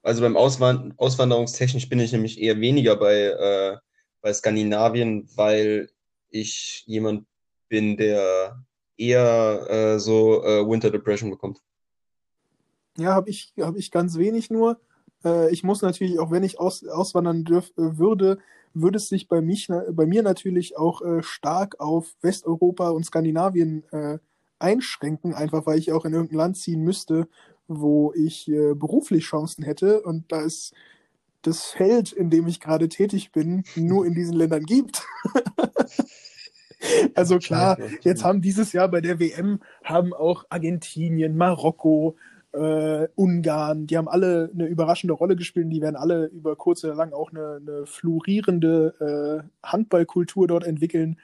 also beim Auswand Auswanderungstechnisch bin ich nämlich eher weniger bei, äh, bei Skandinavien, weil ich jemand bin, der eher äh, so äh, Winter Depression bekommt. Ja, habe ich, hab ich ganz wenig nur. Äh, ich muss natürlich, auch wenn ich aus, auswandern dürf, äh, würde, würde es sich bei, mich, bei mir natürlich auch äh, stark auf Westeuropa und Skandinavien äh, einschränken, einfach weil ich auch in irgendein Land ziehen müsste, wo ich äh, beruflich Chancen hätte. Und da es das Feld, in dem ich gerade tätig bin, nur in diesen Ländern gibt. also klar, jetzt haben dieses Jahr bei der WM haben auch Argentinien, Marokko, äh, Ungarn, die haben alle eine überraschende Rolle gespielt und die werden alle über kurz oder lang auch eine, eine florierende äh, Handballkultur dort entwickeln.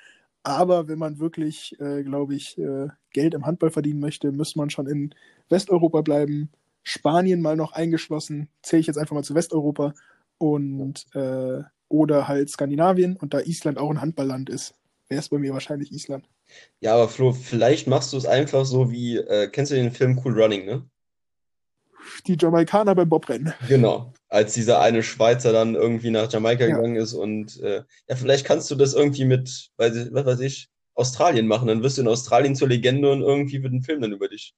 Aber wenn man wirklich, äh, glaube ich, äh, Geld im Handball verdienen möchte, muss man schon in Westeuropa bleiben. Spanien mal noch eingeschlossen, zähle ich jetzt einfach mal zu Westeuropa und äh, oder halt Skandinavien und da Island auch ein Handballland ist, wäre es bei mir wahrscheinlich Island. Ja, aber Flo, vielleicht machst du es einfach so wie, äh, kennst du den Film Cool Running, ne? Die Jamaikaner beim Bobrennen. Genau, als dieser eine Schweizer dann irgendwie nach Jamaika ja. gegangen ist und äh, ja, vielleicht kannst du das irgendwie mit, weiß was weiß ich, Australien machen, dann wirst du in Australien zur Legende und irgendwie wird ein Film dann über dich.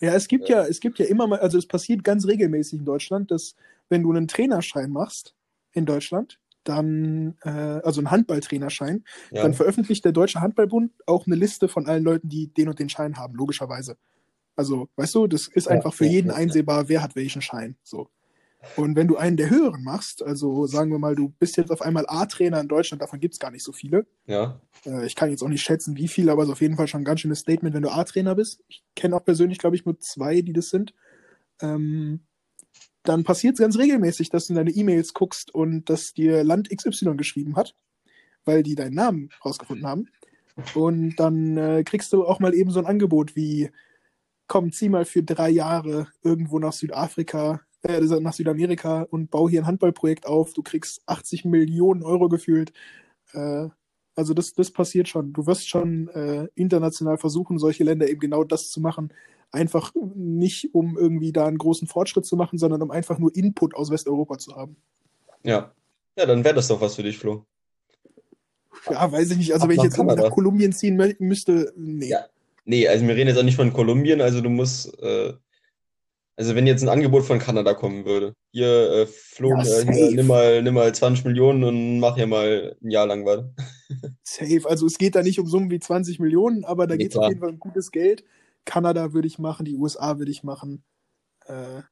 Ja, es gibt ja, ja es gibt ja immer mal, also es passiert ganz regelmäßig in Deutschland, dass wenn du einen Trainerschein machst in Deutschland, dann, äh, also einen Handballtrainerschein, ja. dann veröffentlicht der Deutsche Handballbund auch eine Liste von allen Leuten, die den und den Schein haben, logischerweise. Also, weißt du, das ist einfach für jeden einsehbar, wer hat welchen Schein. So. Und wenn du einen der höheren machst, also sagen wir mal, du bist jetzt auf einmal A-Trainer in Deutschland, davon gibt es gar nicht so viele. Ja. Äh, ich kann jetzt auch nicht schätzen, wie viele, aber es ist auf jeden Fall schon ein ganz schönes Statement, wenn du A-Trainer bist. Ich kenne auch persönlich, glaube ich, nur zwei, die das sind. Ähm, dann passiert es ganz regelmäßig, dass du in deine E-Mails guckst und dass dir Land XY geschrieben hat, weil die deinen Namen rausgefunden haben. Und dann äh, kriegst du auch mal eben so ein Angebot wie, komm, zieh mal für drei Jahre irgendwo nach Südafrika, äh, nach Südamerika und bau hier ein Handballprojekt auf. Du kriegst 80 Millionen Euro gefühlt. Äh, also das, das passiert schon. Du wirst schon äh, international versuchen, solche Länder eben genau das zu machen, einfach nicht, um irgendwie da einen großen Fortschritt zu machen, sondern um einfach nur Input aus Westeuropa zu haben. Ja. Ja, dann wäre das doch was für dich, Flo. Ja, weiß ich nicht. Also, Ach, wenn ich jetzt nach Kolumbien ziehen müsste, nee. Ja. Nee, also wir reden jetzt auch nicht von Kolumbien, also du musst, äh, also wenn jetzt ein Angebot von Kanada kommen würde, hier, äh, Flo, ja, äh, nimm, mal, nimm mal 20 Millionen und mach hier mal ein Jahr lang was. Safe, also es geht da nicht um Summen wie 20 Millionen, aber da nee, geht es auf jeden Fall um gutes Geld. Kanada würde ich machen, die USA würde ich machen. Äh,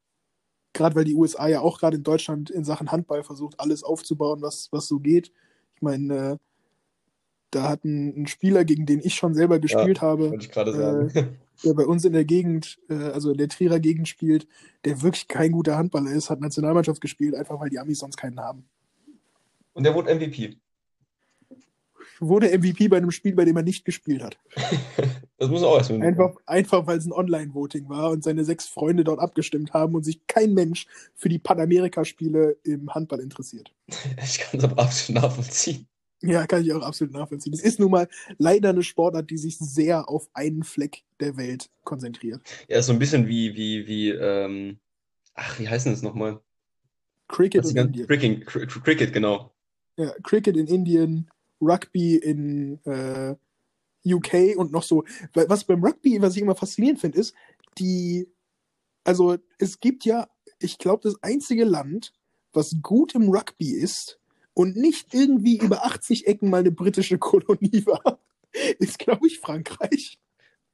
gerade weil die USA ja auch gerade in Deutschland in Sachen Handball versucht, alles aufzubauen, was, was so geht. Ich meine, äh, da hat ein, ein, Spieler, gegen den ich schon selber gespielt ja, habe, ich sagen. Äh, der bei uns in der Gegend, äh, also in der Trierer Gegend spielt, der wirklich kein guter Handballer ist, hat Nationalmannschaft gespielt, einfach weil die Amis sonst keinen haben. Und der wurde MVP wurde MVP bei einem Spiel, bei dem er nicht gespielt hat. das muss auch erstmal. Einfach, einfach weil es ein Online-Voting war und seine sechs Freunde dort abgestimmt haben und sich kein Mensch für die Panamerika-Spiele im Handball interessiert. Ich kann es aber absolut nachvollziehen. Ja, kann ich auch absolut nachvollziehen. Es ist nun mal leider eine Sportart, die sich sehr auf einen Fleck der Welt konzentriert. Ja, so ein bisschen wie, wie, wie, ähm, ach, wie heißt denn das nochmal? Cricket in Indien. Cricket, Cricket, genau. Ja, Cricket in Indien, Rugby in äh, UK und noch so. Was beim Rugby, was ich immer faszinierend finde, ist, die, also es gibt ja, ich glaube, das einzige Land, was gut im Rugby ist und nicht irgendwie über 80 Ecken mal eine britische Kolonie war, ist, glaube ich, Frankreich.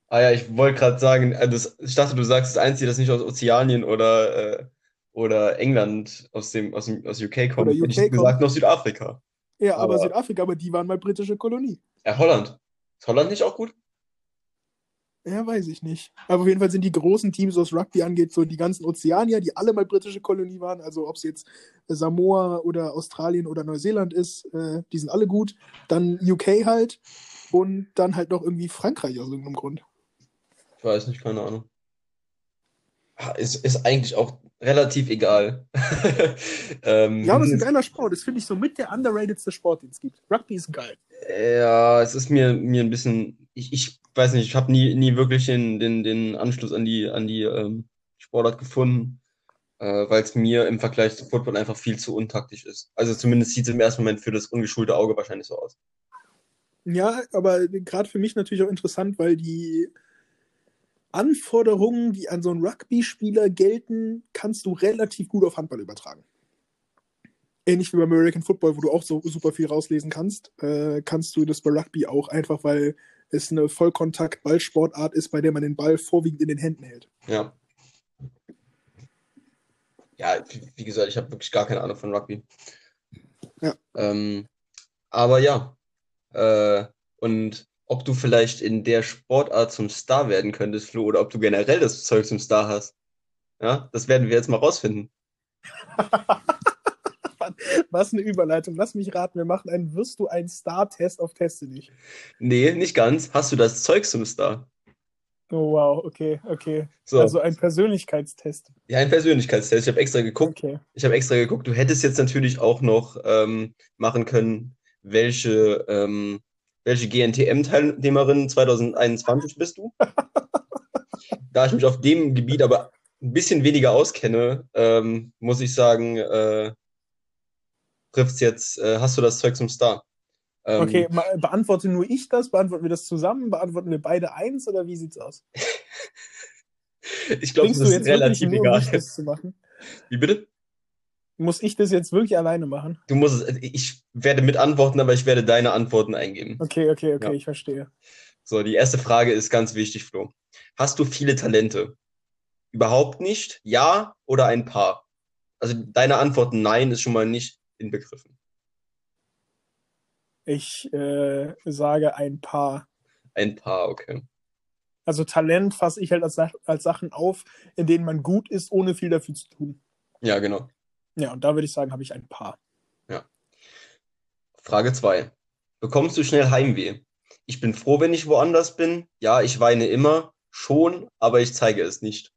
Ah ja, ich wollte gerade sagen, äh, das, ich dachte, du sagst das Einzige, das nicht aus Ozeanien oder, äh, oder England aus dem, aus dem aus UK kommt. Oder UK ich gesagt, noch Südafrika. Ja, aber, aber Südafrika, aber die waren mal britische Kolonie. Ja, Holland. Ist Holland nicht auch gut? Ja, weiß ich nicht. Aber auf jeden Fall sind die großen Teams, was Rugby angeht, so die ganzen Ozeanier, die alle mal britische Kolonie waren, also ob es jetzt Samoa oder Australien oder Neuseeland ist, äh, die sind alle gut. Dann UK halt und dann halt noch irgendwie Frankreich aus irgendeinem Grund. Ich weiß nicht, keine Ahnung. Ah, ist, ist eigentlich auch relativ egal. ähm, ja, aber es ist ein geiler Sport. Das finde ich so mit der underratedste Sport, den es gibt. Rugby ist geil. Ja, es ist mir, mir ein bisschen. Ich, ich weiß nicht, ich habe nie, nie wirklich den, den, den Anschluss an die, an die ähm, Sportart gefunden, äh, weil es mir im Vergleich zu Football einfach viel zu untaktisch ist. Also zumindest sieht es im ersten Moment für das ungeschulte Auge wahrscheinlich so aus. Ja, aber gerade für mich natürlich auch interessant, weil die Anforderungen, die an so einen Rugby-Spieler gelten, kannst du relativ gut auf Handball übertragen. Ähnlich wie beim American Football, wo du auch so super viel rauslesen kannst, äh, kannst du das bei Rugby auch einfach, weil es eine Vollkontakt-Ballsportart ist, bei der man den Ball vorwiegend in den Händen hält. Ja. Ja, wie, gesagt, ich habe wirklich gar keine Ahnung von Rugby. Ja. Ähm, aber ja. Äh, und ob du vielleicht in der Sportart zum Star werden könntest, Flo, oder ob du generell das Zeug zum Star hast. Ja, das werden wir jetzt mal rausfinden. Was eine Überleitung. Lass mich raten, wir machen einen Wirst du ein Star-Test auf Teste nicht. Nee, nicht ganz. Hast du das Zeug zum Star? Oh wow, okay, okay. So. Also ein Persönlichkeitstest. Ja, ein Persönlichkeitstest. Ich habe extra geguckt. Okay. Ich habe extra geguckt. Du hättest jetzt natürlich auch noch ähm, machen können, welche, ähm, welche GNTM-Teilnehmerin 2021 bist du? da ich mich auf dem Gebiet aber ein bisschen weniger auskenne, ähm, muss ich sagen, äh, trifft's jetzt, äh, hast du das Zeug zum Star? Ähm, Okay, beantworte nur ich das? Beantworten wir das zusammen? Beantworten wir beide eins oder wie sieht's aus? ich glaube, das ist relativ nur, um egal. machen? Wie bitte? Muss ich das jetzt wirklich alleine machen? Du musst es, ich werde mit antworten, aber ich werde deine Antworten eingeben. Okay, okay, okay, Ja. ich verstehe. So, die erste Frage ist ganz wichtig, Flo. Hast du viele Talente? Überhaupt nicht? Ja oder ein paar? Also deine Antwort Nein ist schon mal nicht inbegriffen. Ich äh, sage ein paar. Ein paar, okay. Also Talent fasse ich halt als, als Sachen auf, in denen man gut ist, ohne viel dafür zu tun. Ja, genau. Ja, und da würde ich sagen, habe ich ein paar. Frage zwei. Bekommst du schnell Heimweh? Ich bin froh, wenn ich woanders bin. Ja, ich weine immer. Schon, aber ich zeige es nicht.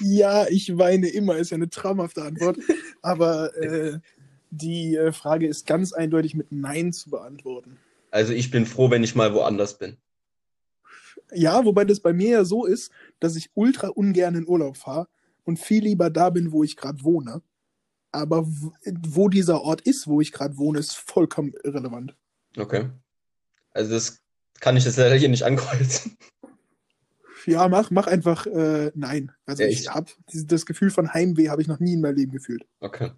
Ja, ich weine immer, ist ja eine traumhafte Antwort. Aber äh, die äh, Frage ist ganz eindeutig mit Nein zu beantworten. Also ich bin froh, wenn ich mal woanders bin. Ja, wobei das bei mir ja so ist, dass ich ultra ungern in Urlaub fahre und viel lieber da bin, wo ich gerade wohne. Aber wo dieser Ort ist, wo ich gerade wohne, ist vollkommen irrelevant. Okay. Also das kann ich jetzt leider hier nicht ankreuzen. Ja, mach, mach einfach äh, Nein. Also Ja, ich habe das Gefühl von Heimweh habe ich noch nie in meinem Leben gefühlt. Okay.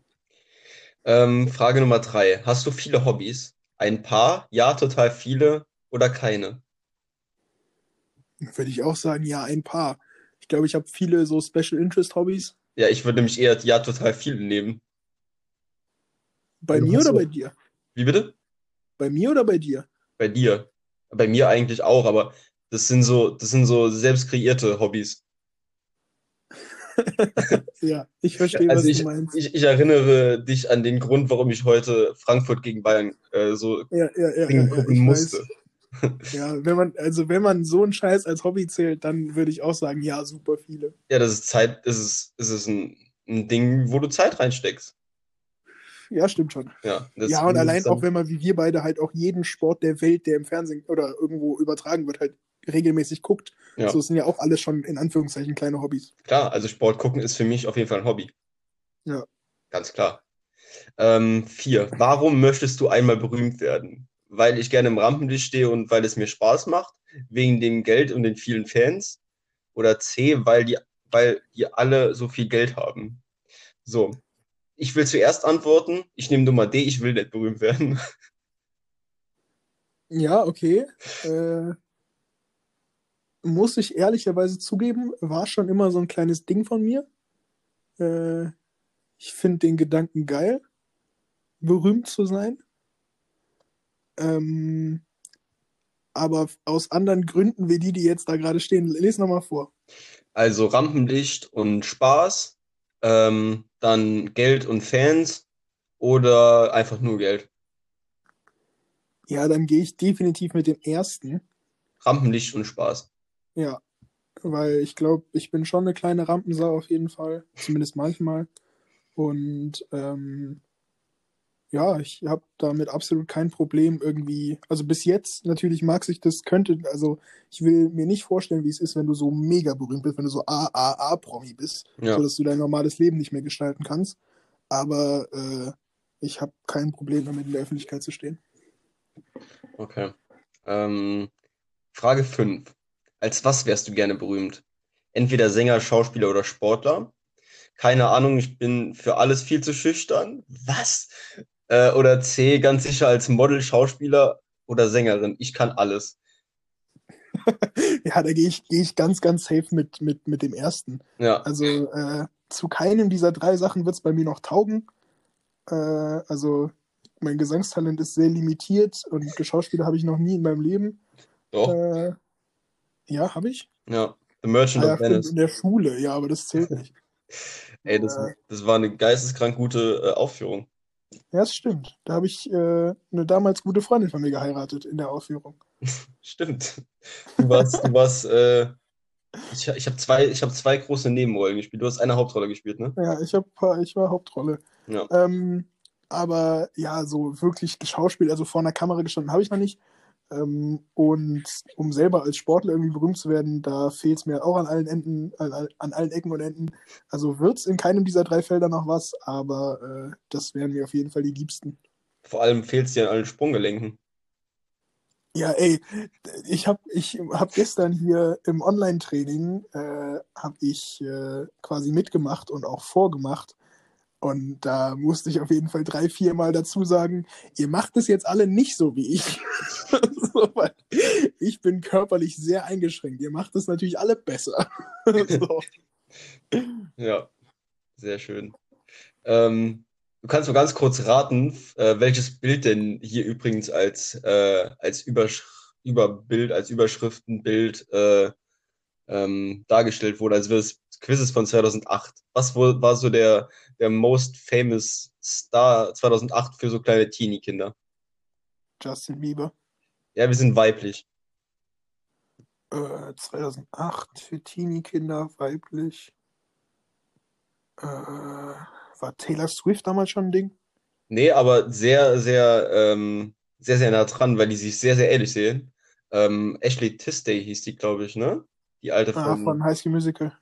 Ähm, Frage Nummer drei. Hast du viele Hobbys? Ein paar? Ja, total viele oder keine? Würde ich auch sagen, ja, ein paar. Ich glaube, ich habe viele so Special Interest Hobbys. Ja, ich würde nämlich eher ja, total viele nehmen. Bei Also mir oder du- bei dir? Wie bitte? Bei mir oder bei dir? Bei dir. Bei mir eigentlich auch, aber das sind so, das sind so selbst kreierte Hobbys. Ja, ich verstehe, was Also ich, du meinst. ich, ich erinnere dich an den Grund, warum ich heute Frankfurt gegen Bayern äh, so Ja, ja, ja, gucken musste. weiß. Ja, wenn man, also wenn man so einen Scheiß als Hobby zählt, dann würde ich auch sagen, ja, super viele. Ja, das ist Zeit, das ist, das ist ein, ein Ding, wo du Zeit reinsteckst. Ja, stimmt schon. Ja, ja, und allein auch, wenn man wie wir beide halt auch jeden Sport der Welt, der im Fernsehen oder irgendwo übertragen wird, halt regelmäßig guckt. Ja. So, sind ja auch alles schon in Anführungszeichen kleine Hobbys. Klar, also Sport gucken ist für mich auf jeden Fall ein Hobby. Ja. Ganz klar. Ähm, vier. Warum möchtest du einmal berühmt werden? Weil ich gerne im Rampenlicht stehe und weil es mir Spaß macht? Wegen dem Geld und den vielen Fans? Oder C, weil die, weil die alle so viel Geld haben? So. Ich will zuerst antworten. Ich nehme Nummer D. Ich will nicht berühmt werden. Ja, okay. Äh, muss ich ehrlicherweise zugeben, war schon immer so ein kleines Ding von mir. Äh, ich finde den Gedanken geil, berühmt zu sein. Ähm, aber aus anderen Gründen wie die, die jetzt da gerade stehen. Lies nochmal vor. Also Rampenlicht und Spaß, ähm, dann Geld und Fans oder einfach nur Geld. Ja, dann gehe ich definitiv mit dem ersten. Rampenlicht und Spaß. Ja, weil ich glaube, ich bin schon eine kleine Rampensau auf jeden Fall, zumindest manchmal. Und ähm, ja, ich habe damit absolut kein Problem irgendwie. Also bis jetzt natürlich mag sich das könnte, also ich will mir nicht vorstellen, wie es ist, wenn du so mega berühmt bist, wenn du so AAA-Promi bist, Ja. so dass du dein normales Leben nicht mehr gestalten kannst. Aber äh, ich habe kein Problem damit, in der Öffentlichkeit zu stehen. Okay. Ähm, Frage 5. Als was wärst du gerne berühmt? Entweder Sänger, Schauspieler oder Sportler? Keine Ahnung, ich bin für alles viel zu schüchtern. Was? Äh, oder C, ganz sicher als Model, Schauspieler oder Sängerin? Ich kann alles. ja, da gehe ich, geh ich ganz, ganz safe mit, mit, mit dem ersten. Ja. Also äh, zu keinem dieser drei Sachen wird es bei mir noch taugen. Äh, also mein Gesangstalent ist sehr limitiert und Geschauspieler habe ich noch nie in meinem Leben. Doch. Äh, ja, habe ich. Ja. The Merchant Ah, ja, of Venice. in der Schule, ja, aber das zählt nicht. Ey, das, Äh. das war eine geisteskrank gute äh, Aufführung. Ja, das stimmt. Da habe ich äh, eine damals gute Freundin von mir geheiratet in der Aufführung. Stimmt. Du warst, du warst, äh, ich, ich habe zwei, ich hab zwei große Nebenrollen gespielt. Du hast eine Hauptrolle gespielt, ne? Ja, ich, hab, ich war Hauptrolle. Ja. Ähm, aber ja, so wirklich geschauspielt, also vor einer Kamera gestanden habe ich noch nicht. Ähm, und um selber als Sportler irgendwie berühmt zu werden, da fehlt es mir auch an allen Enden, an, an allen Ecken und Enden. Also wird es in keinem dieser drei Felder noch was, aber äh, das wären mir auf jeden Fall die liebsten. Vor allem fehlt es dir an allen Sprunggelenken. Ja, ey, ich habe ich hab gestern hier im Online-Training äh, habe ich äh, quasi mitgemacht und auch vorgemacht. Und da musste ich auf jeden Fall drei, vier Mal dazu sagen, ihr macht es jetzt alle nicht so wie ich. so, ich bin körperlich sehr eingeschränkt. Ihr macht es natürlich alle besser. so. Ja, sehr schön. Ähm, du kannst nur ganz kurz raten, äh, welches Bild denn hier übrigens als, äh, als Übersch Überbild, als Überschriftenbild äh, ähm, dargestellt wurde. Also das Quiz ist von 2008. Was wohl war so der, der most famous Star 2008 für so kleine Teenie-Kinder? Justin Bieber. Ja, wir sind weiblich. Äh, 2008 für Teenie-Kinder, weiblich. Äh, war Taylor Swift damals schon ein Ding? Nee, aber sehr, sehr, ähm, sehr, sehr nah dran, weil die sich sehr, sehr ähnlich sehen. Ähm, Ashley Tisdale hieß die, glaube ich, ne? Die alte Ah, von, von High School Musical.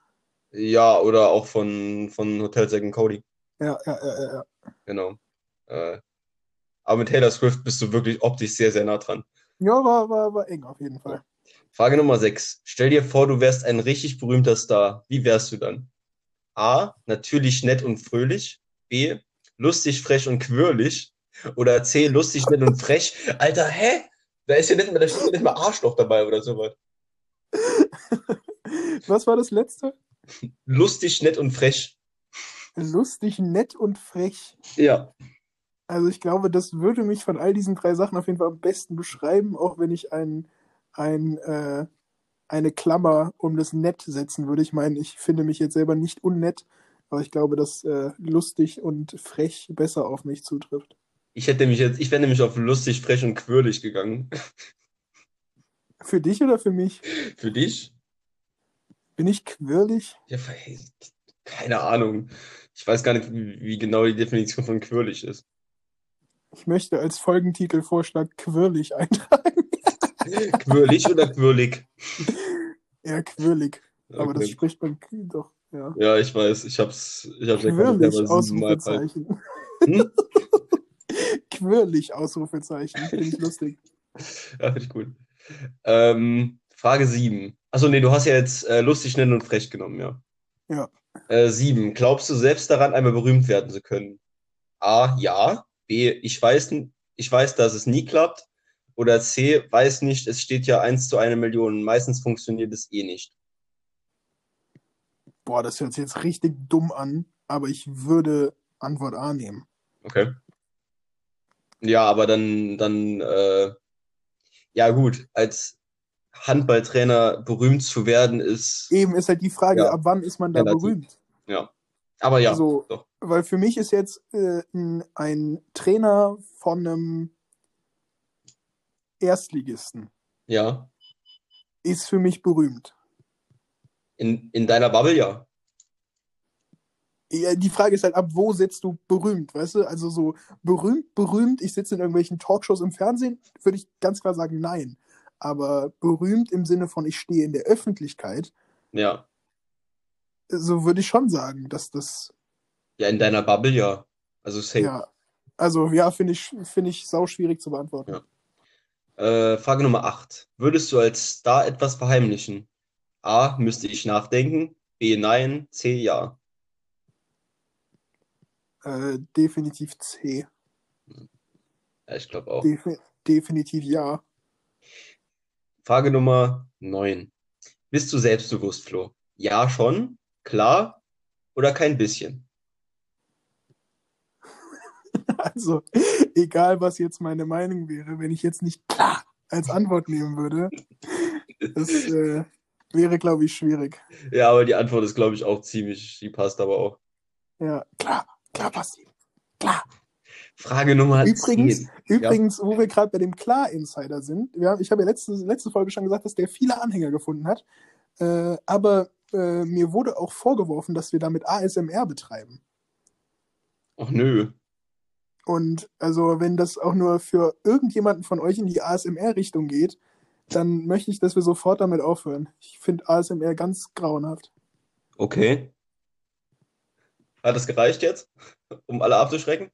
ja, oder auch von, von Hotel Zack and Cody, Ja, ja, ja, ja, genau. Äh, aber mit Taylor Swift bist du wirklich optisch sehr, sehr nah dran. Ja, war, war, war eng auf jeden Fall. Frage Nummer 6. Stell dir vor, du wärst ein richtig berühmter Star. Wie wärst du dann? A. Natürlich nett und fröhlich. B. Lustig, frech und quirlig. Oder C. Lustig, nett und frech. Alter, hä? Da ist ja nicht mal, da steht ja nicht mal Arschloch dabei oder sowas. Was war das letzte? Lustig, nett und frech. Lustig, nett und frech. Ja. Also ich glaube, das würde mich von all diesen drei Sachen auf jeden Fall am besten beschreiben, auch wenn ich ein, ein, äh, eine Klammer um das Nett setzen würde. Ich meine, ich finde mich jetzt selber nicht unnett, aber ich glaube, dass äh, lustig und frech besser auf mich zutrifft. Ich hätte mich jetzt, ich wäre nämlich auf lustig, frech und quirlig gegangen. Für dich oder für mich? Für dich? Bin ich quirlig? Ja, keine Ahnung. Ich weiß gar nicht, wie, genau die Definition von quirlig ist. Ich möchte als Folgentitel-Vorschlag quirlig eintragen. Quirlig oder quirlig? Ja, quirlig. Aber das Okay. spricht man doch, ja. Ja, ich weiß. Ich hab's, ich hab's ja Quirlig, falsch. Ausrufezeichen. Hm? Quirlig, Ausrufezeichen. Finde ich lustig. Ja, finde ich gut. Ähm, Frage 7. Achso, nee, du hast ja jetzt äh, lustig, nett und frech genommen, ja. Ja. Äh, 7. Glaubst du selbst daran, einmal berühmt werden zu können? A, ja. B, ich weiß, ich weiß, dass es nie klappt. Oder C, weiß nicht, es steht ja 1 zu 1 Million. Meistens funktioniert es eh nicht. Boah, das hört sich jetzt richtig dumm an, aber ich würde Antwort A nehmen. Okay. Ja, aber dann, dann, äh, ja gut, als Handballtrainer berühmt zu werden ist, Eben ist halt die Frage, Ja. ab wann ist man da Relativ. berühmt? ja. Aber ja, Also, doch. weil für mich ist jetzt äh, ein, Trainer von einem Erstligisten Ja. ist für mich berühmt. In, in deiner Bubble, ja. Die Frage ist halt, ab wo setzt du berühmt, weißt du? Also so berühmt, berühmt, ich sitze in irgendwelchen Talkshows im Fernsehen, würde ich ganz klar sagen, nein. Aber berühmt im Sinne von, ich stehe in der Öffentlichkeit, Ja. so würde ich schon sagen, dass das, Ja, in deiner Bubble, ja. Also safe. ja, also ja, finde ich, finde ich sau schwierig zu beantworten. Ja. Äh, Frage Nummer 8. Würdest du als Star etwas verheimlichen? A, müsste ich nachdenken. B, nein. C, ja. Äh, definitiv C. Ja, ich glaube auch. Defi definitiv ja. Frage Nummer 9. Bist du selbstbewusst, Flo? Ja, schon, klar oder kein bisschen? Also, egal was jetzt meine Meinung wäre, wenn ich jetzt nicht klar als Antwort nehmen würde, das äh, wäre, glaube ich, schwierig. Ja, aber die Antwort ist, glaube ich, auch ziemlich, die passt aber auch. Ja, klar, klar passt die. Klar. Frage Nummer Übrigens, 10. übrigens wo wir gerade bei dem Klar-Insider sind, haben, ich habe ja letzte, letzte Folge schon gesagt, dass der viele Anhänger gefunden hat, äh, aber äh, mir wurde auch vorgeworfen, dass wir damit ASMR betreiben. Ach nö. Und also, wenn das auch nur für irgendjemanden von euch in die ASMR-Richtung geht, dann möchte ich, dass wir sofort damit aufhören. Ich finde ASMR ganz grauenhaft. Okay. Hat das gereicht jetzt, um alle abzuschrecken?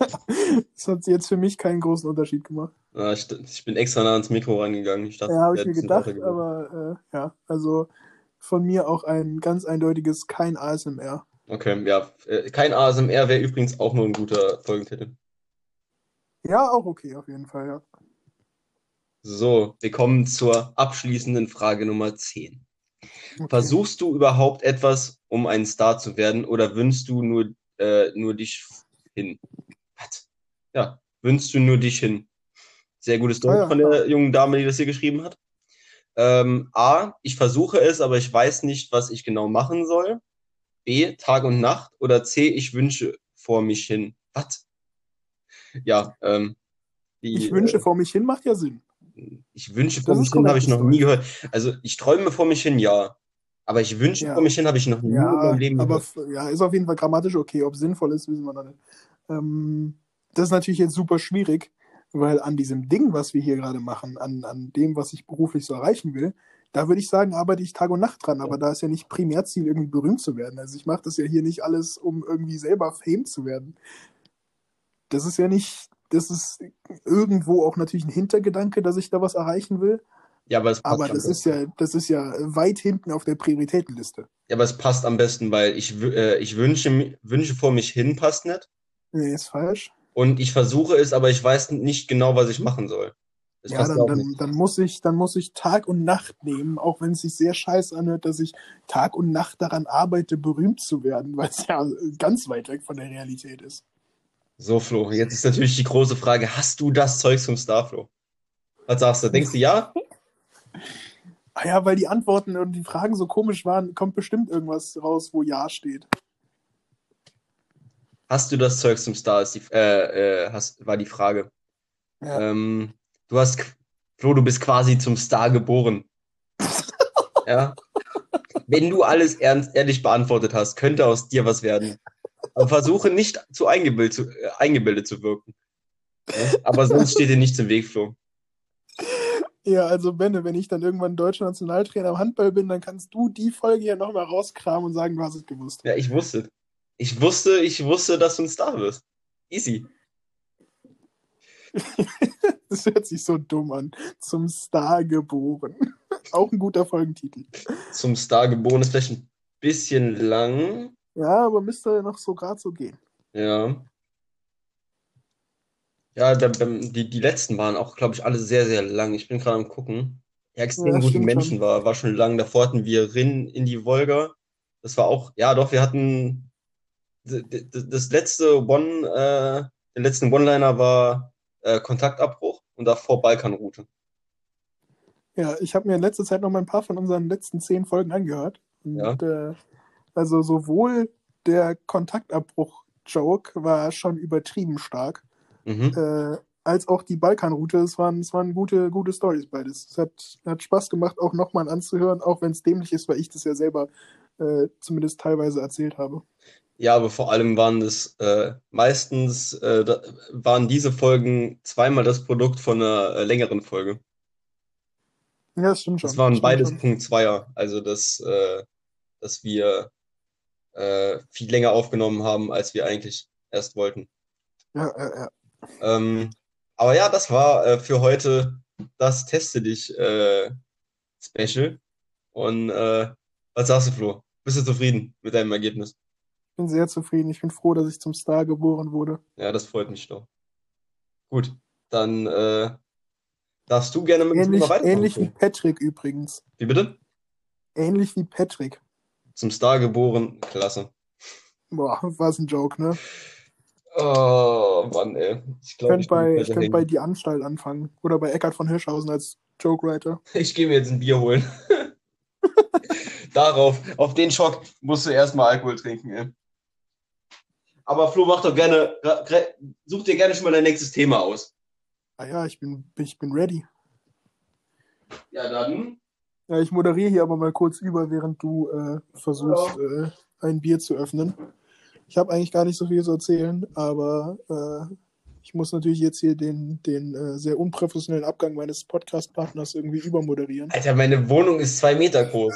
Das hat jetzt für mich keinen großen Unterschied gemacht. Ah, ich, ich bin extra nah ans Mikro rangegangen. Ich dachte, Ja, habe ich mir gedacht, aber äh, ja, also von mir auch ein ganz eindeutiges kein ASMR. Okay, ja. Äh, Kein ASMR wäre übrigens auch nur ein guter Folgentitel. Ja, auch okay, auf jeden Fall, ja. So, wir kommen zur abschließenden Frage Nummer 10. Okay. Versuchst du überhaupt etwas, um ein Star zu werden, oder wünschst du nur, äh, nur dich hin? Was? Ja, wünschst du nur dich hin? Sehr gutes Deutsch Ah, ja. von der jungen Dame, die das hier geschrieben hat. Ähm, A, ich versuche es, aber ich weiß nicht, was ich genau machen soll. B, Tag und Nacht. Oder C, ich wünsche vor mich hin. Was? Ja, ähm, die, Ich wünsche äh, vor mich hin macht ja Sinn. Ich wünsche vor mich hin, habe ich noch nie gehört. Also ich träume vor mich hin, ja. Aber ich wünsche Ja. vor mich hin, habe ich noch nie in Ja, meinem Leben aber gehört. ja, ist auf jeden Fall grammatisch okay. Ob sinnvoll ist, wissen wir noch nicht. Ähm, das ist natürlich jetzt super schwierig, weil an diesem Ding, was wir hier gerade machen, an, an dem, was ich beruflich so erreichen will, da würde ich sagen, arbeite ich Tag und Nacht dran. Aber da ist ja nicht Primärziel, irgendwie berühmt zu werden. Also ich mache das ja hier nicht alles, um irgendwie selber Fame zu werden. Das ist ja nicht, das ist irgendwo auch natürlich ein Hintergedanke, dass ich da was erreichen will. Ja, aber es passt Aber das ist ja, das ist ja weit hinten auf der Prioritätenliste. Ja, aber es passt am besten, weil ich, äh, ich wünsche, wünsche vor mich hin passt nicht. Nee, ist falsch. Und ich versuche es, aber ich weiß nicht genau, was ich machen soll. Das Ja, dann, dann, dann, muss ich, dann muss ich Tag und Nacht nehmen, auch wenn es sich sehr scheiße anhört, dass ich Tag und Nacht daran arbeite, berühmt zu werden, weil es ja ganz weit weg von der Realität ist. So, Flo, jetzt ist natürlich die große Frage, hast du das Zeug zum Star, Flo? Was sagst du? Denkst du ja? Ah ja, weil die Antworten und die Fragen so komisch waren, kommt bestimmt irgendwas raus, wo Ja steht. Hast du das Zeug zum Star? Ist die, äh, äh, hast, war die Frage. Ja. Ähm, du hast, Flo, du bist quasi zum Star geboren. Ja. Wenn du alles ernst, ehrlich beantwortet hast, könnte aus dir was werden. Aber versuche nicht zu eingebildet zu, äh, eingebildet zu wirken. Ja? Aber sonst steht dir nichts im Weg, Flo. Ja, also Benne, wenn ich dann irgendwann deutscher Nationaltrainer im Handball bin, dann kannst du die Folge hier nochmal rauskramen und sagen, du hast es gewusst. Ja, ich wusste. Ich wusste, ich wusste, dass du ein Star wirst. Easy. Das hört sich so dumm an. Zum Star geboren. Auch ein guter Folgentitel. Zum Star geboren ist vielleicht ein bisschen lang. Ja, aber müsste noch so gerade so gehen. Ja. Ja, da, die, die letzten waren auch, glaube ich, alle sehr, sehr lang. Ich bin gerade am gucken. Ja, extrem Ja, gute Menschen schon. war, war schon lang. Davor hatten wir Rin in die Wolga. Das war auch, ja doch, wir hatten das letzte One, äh, der letzten One-Liner war äh, Kontaktabbruch und davor Balkanroute. Ja, ich habe mir in letzter Zeit noch mal ein paar von unseren letzten zehn Folgen angehört. Und, äh, also sowohl der Kontaktabbruch-Joke war schon übertrieben stark, Mhm. äh, als auch die Balkanroute. Es waren, es waren gute, gute Stories beides. Es hat, hat Spaß gemacht, auch nochmal anzuhören, auch wenn es dämlich ist, weil ich das ja selber äh, zumindest teilweise erzählt habe. Ja, aber vor allem waren es äh, meistens äh, da, waren diese Folgen zweimal das Produkt von einer äh, längeren Folge. Ja, das stimmt schon. Das waren Stimmt beides schon. Punkt Zweier, also dass, äh, dass wir äh, viel länger aufgenommen haben, als wir eigentlich erst wollten. Ja, ja, ja. Ähm, aber ja, das war äh, für heute das Teste dich äh, Special. Und äh, was sagst du, Flo? Bist du zufrieden mit deinem Ergebnis? Ich bin sehr zufrieden. Ich bin froh, dass ich zum Star geboren wurde. Ja, das freut mich doch. Gut, dann äh, darfst du gerne mit dem Ähnlich, Thema weitermachen. ähnlich wie. Patrick übrigens. Wie bitte? Ähnlich wie Patrick. Zum Star geboren, klasse. Boah, was ein Joke, ne? Oh, Mann, ey. Ich könnte ich bin bei, ich könnte hängen. bei Die Anstalt anfangen. Oder bei Eckhard von Hirschhausen als Joke-Writer. Ich gehe mir jetzt ein Bier holen. Darauf, auf den Schock musst du erstmal Alkohol trinken, ey. Aber Flo, mach doch gerne, such dir gerne schon mal dein nächstes Thema aus. Ah ja, ich bin, ich bin ready. Ja, dann. Ja, ich moderiere hier aber mal kurz über, während du äh, versuchst, äh, ein Bier zu öffnen. Ich habe eigentlich gar nicht so viel zu erzählen, aber äh, ich muss natürlich jetzt hier den, den äh, sehr unprofessionellen Abgang meines Podcast-Partners irgendwie übermoderieren. Alter, meine Wohnung ist zwei Meter groß.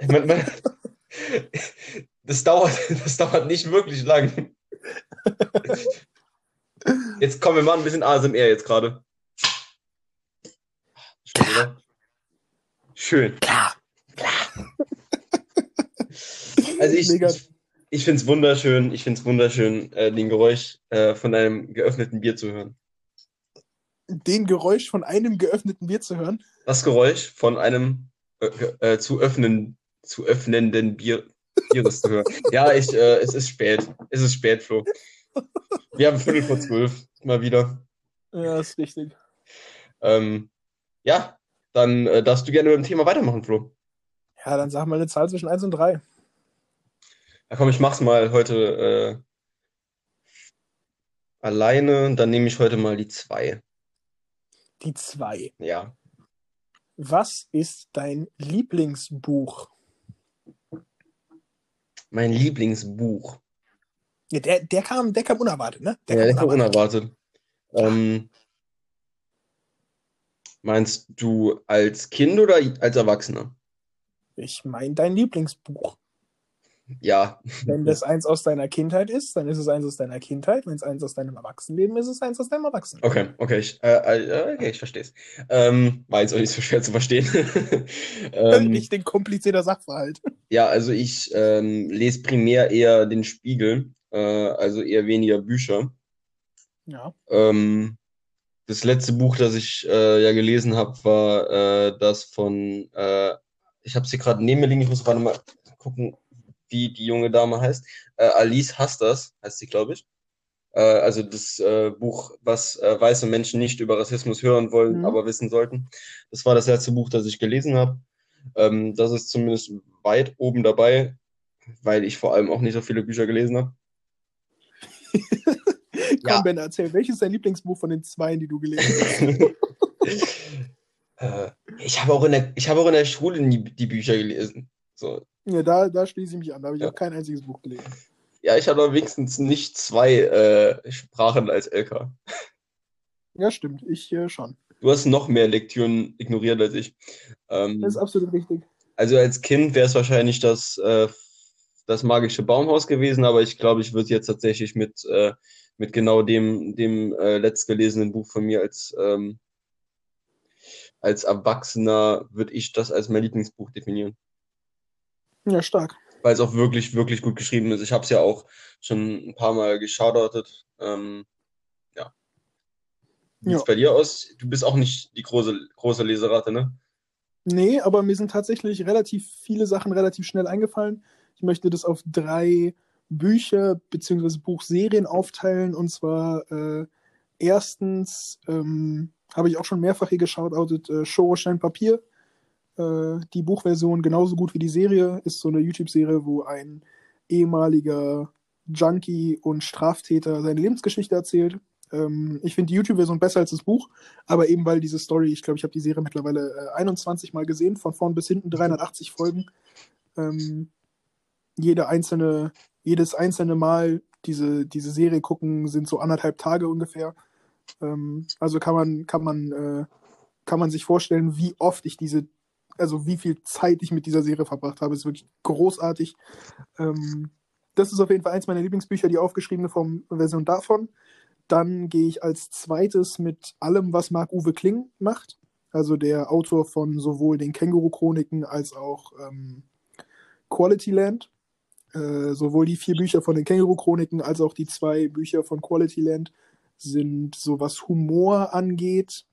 Das, dauert, das dauert nicht wirklich lang. Jetzt kommen wir mal ein bisschen ASMR jetzt gerade. Schön, oder? Schön. Klar. Also ich, Mega. ich, ich finde es wunderschön, ich finde es wunderschön, äh, den Geräusch äh, von einem geöffneten Bier zu hören. Den Geräusch von einem geöffneten Bier zu hören. Das Geräusch von einem äh, äh, zu öffnen, zu öffnenden Bier, Bieres zu hören. Ja, ich, äh, es ist spät. Es ist spät, Flo. Wir haben Viertel vor zwölf, mal wieder. Ja, ist richtig. Ähm, ja, dann äh, darfst du gerne mit dem Thema weitermachen, Flo. Ja, dann sag mal eine Zahl zwischen 1 und 3. Ja, komm, ich mach's mal heute äh, alleine. Dann nehme ich heute mal die zwei. Die 2. Ja. Was ist dein Lieblingsbuch? Mein Lieblingsbuch. Ja, der, der, kam, der kam unerwartet, ne? Ja, der kam unerwartet. Ähm, meinst du als Kind oder als Erwachsener? Ich meine dein Lieblingsbuch. Ja, Wenn das eins aus deiner Kindheit ist, dann ist es eins aus deiner Kindheit. Wenn es eins aus deinem Erwachsenenleben ist, ist es eins aus deinem Erwachsenenleben. okay, okay, ich, äh, äh, okay, ich verstehe es. Ähm, war jetzt auch nicht so schwer zu verstehen. ähm, Richtig komplizierter Sachverhalt. ja, also ich ähm, lese primär eher den Spiegel, äh, also eher weniger Bücher. Ja. Ähm, das letzte Buch, das ich äh, ja gelesen habe, war äh, das von, äh, ich habe es hier gerade neben mir liegen, ich muss gerade mal gucken, wie die junge Dame heißt. Äh, Alice Hastas heißt sie, glaube ich. Äh, also das äh, Buch, was weiße Menschen nicht über Rassismus hören wollen, Mhm. aber wissen sollten. Das war das letzte Buch, das ich gelesen habe. Ähm, das ist zumindest weit oben dabei, weil ich vor allem auch nicht so viele Bücher gelesen habe. Komm, Ja. Ben, erzähl, welches ist dein Lieblingsbuch von den zwei, die du gelesen hast? Äh, ich habe auch in der, ich habe auch in der Schule nie die Bücher gelesen. So. ja, da, da schließe ich mich an. Da habe ich Ja. auch kein einziges Buch gelesen. Ja, ich aber wenigstens nicht zwei äh, Sprachen als LK. Ja, stimmt. Ich äh, schon. Du hast noch mehr Lektüren ignoriert als ich. Ähm, Das ist absolut richtig. also als Kind wäre es wahrscheinlich das, äh, das magische Baumhaus gewesen, aber ich glaube, ich würde jetzt tatsächlich mit, äh, mit genau dem, dem äh, letztgelesenen Buch von mir als, ähm, als Erwachsener, würde ich das als mein Lieblingsbuch definieren. Ja, stark. weil es auch wirklich, wirklich gut geschrieben ist. Ich habe es ja auch schon ein paar Mal geschaudert. Ähm, ja. Wie sieht's Ja. bei dir aus? Du bist auch nicht die große, große Leserate, ne? Nee, aber mir sind tatsächlich relativ viele Sachen relativ schnell eingefallen. Ich möchte das auf drei Bücher bzw. Buchserien aufteilen. Und zwar äh, erstens ähm, habe ich auch schon mehrfach hier geschaut, äh, Show Stein Papier. Äh, die Buchversion genauso gut wie die Serie ist so eine YouTube-Serie, wo ein ehemaliger Junkie und Straftäter seine Lebensgeschichte erzählt. Ähm, ich finde die YouTube-Version besser als das Buch, aber eben weil diese Story, ich glaube, ich habe die Serie mittlerweile äh, 21 Mal gesehen, von vorn bis hinten 380 Folgen. Ähm, jede einzelne, jedes einzelne Mal diese, diese Serie gucken sind so anderthalb Tage ungefähr. Ähm, also kann man, kann man, äh, kann man sich vorstellen, wie oft ich diese, also wie viel Zeit ich mit dieser Serie verbracht habe. Ist wirklich großartig. Ähm, das ist auf jeden Fall eins meiner Lieblingsbücher, die aufgeschriebene Form- Version davon. Dann gehe ich als zweites mit allem, was Marc-Uwe Kling macht. Also der Autor von sowohl den Känguru-Chroniken als auch ähm, Quality Land. Äh, sowohl die vier Bücher von den Känguru-Chroniken als auch die zwei Bücher von Quality Land sind so was Humor angeht,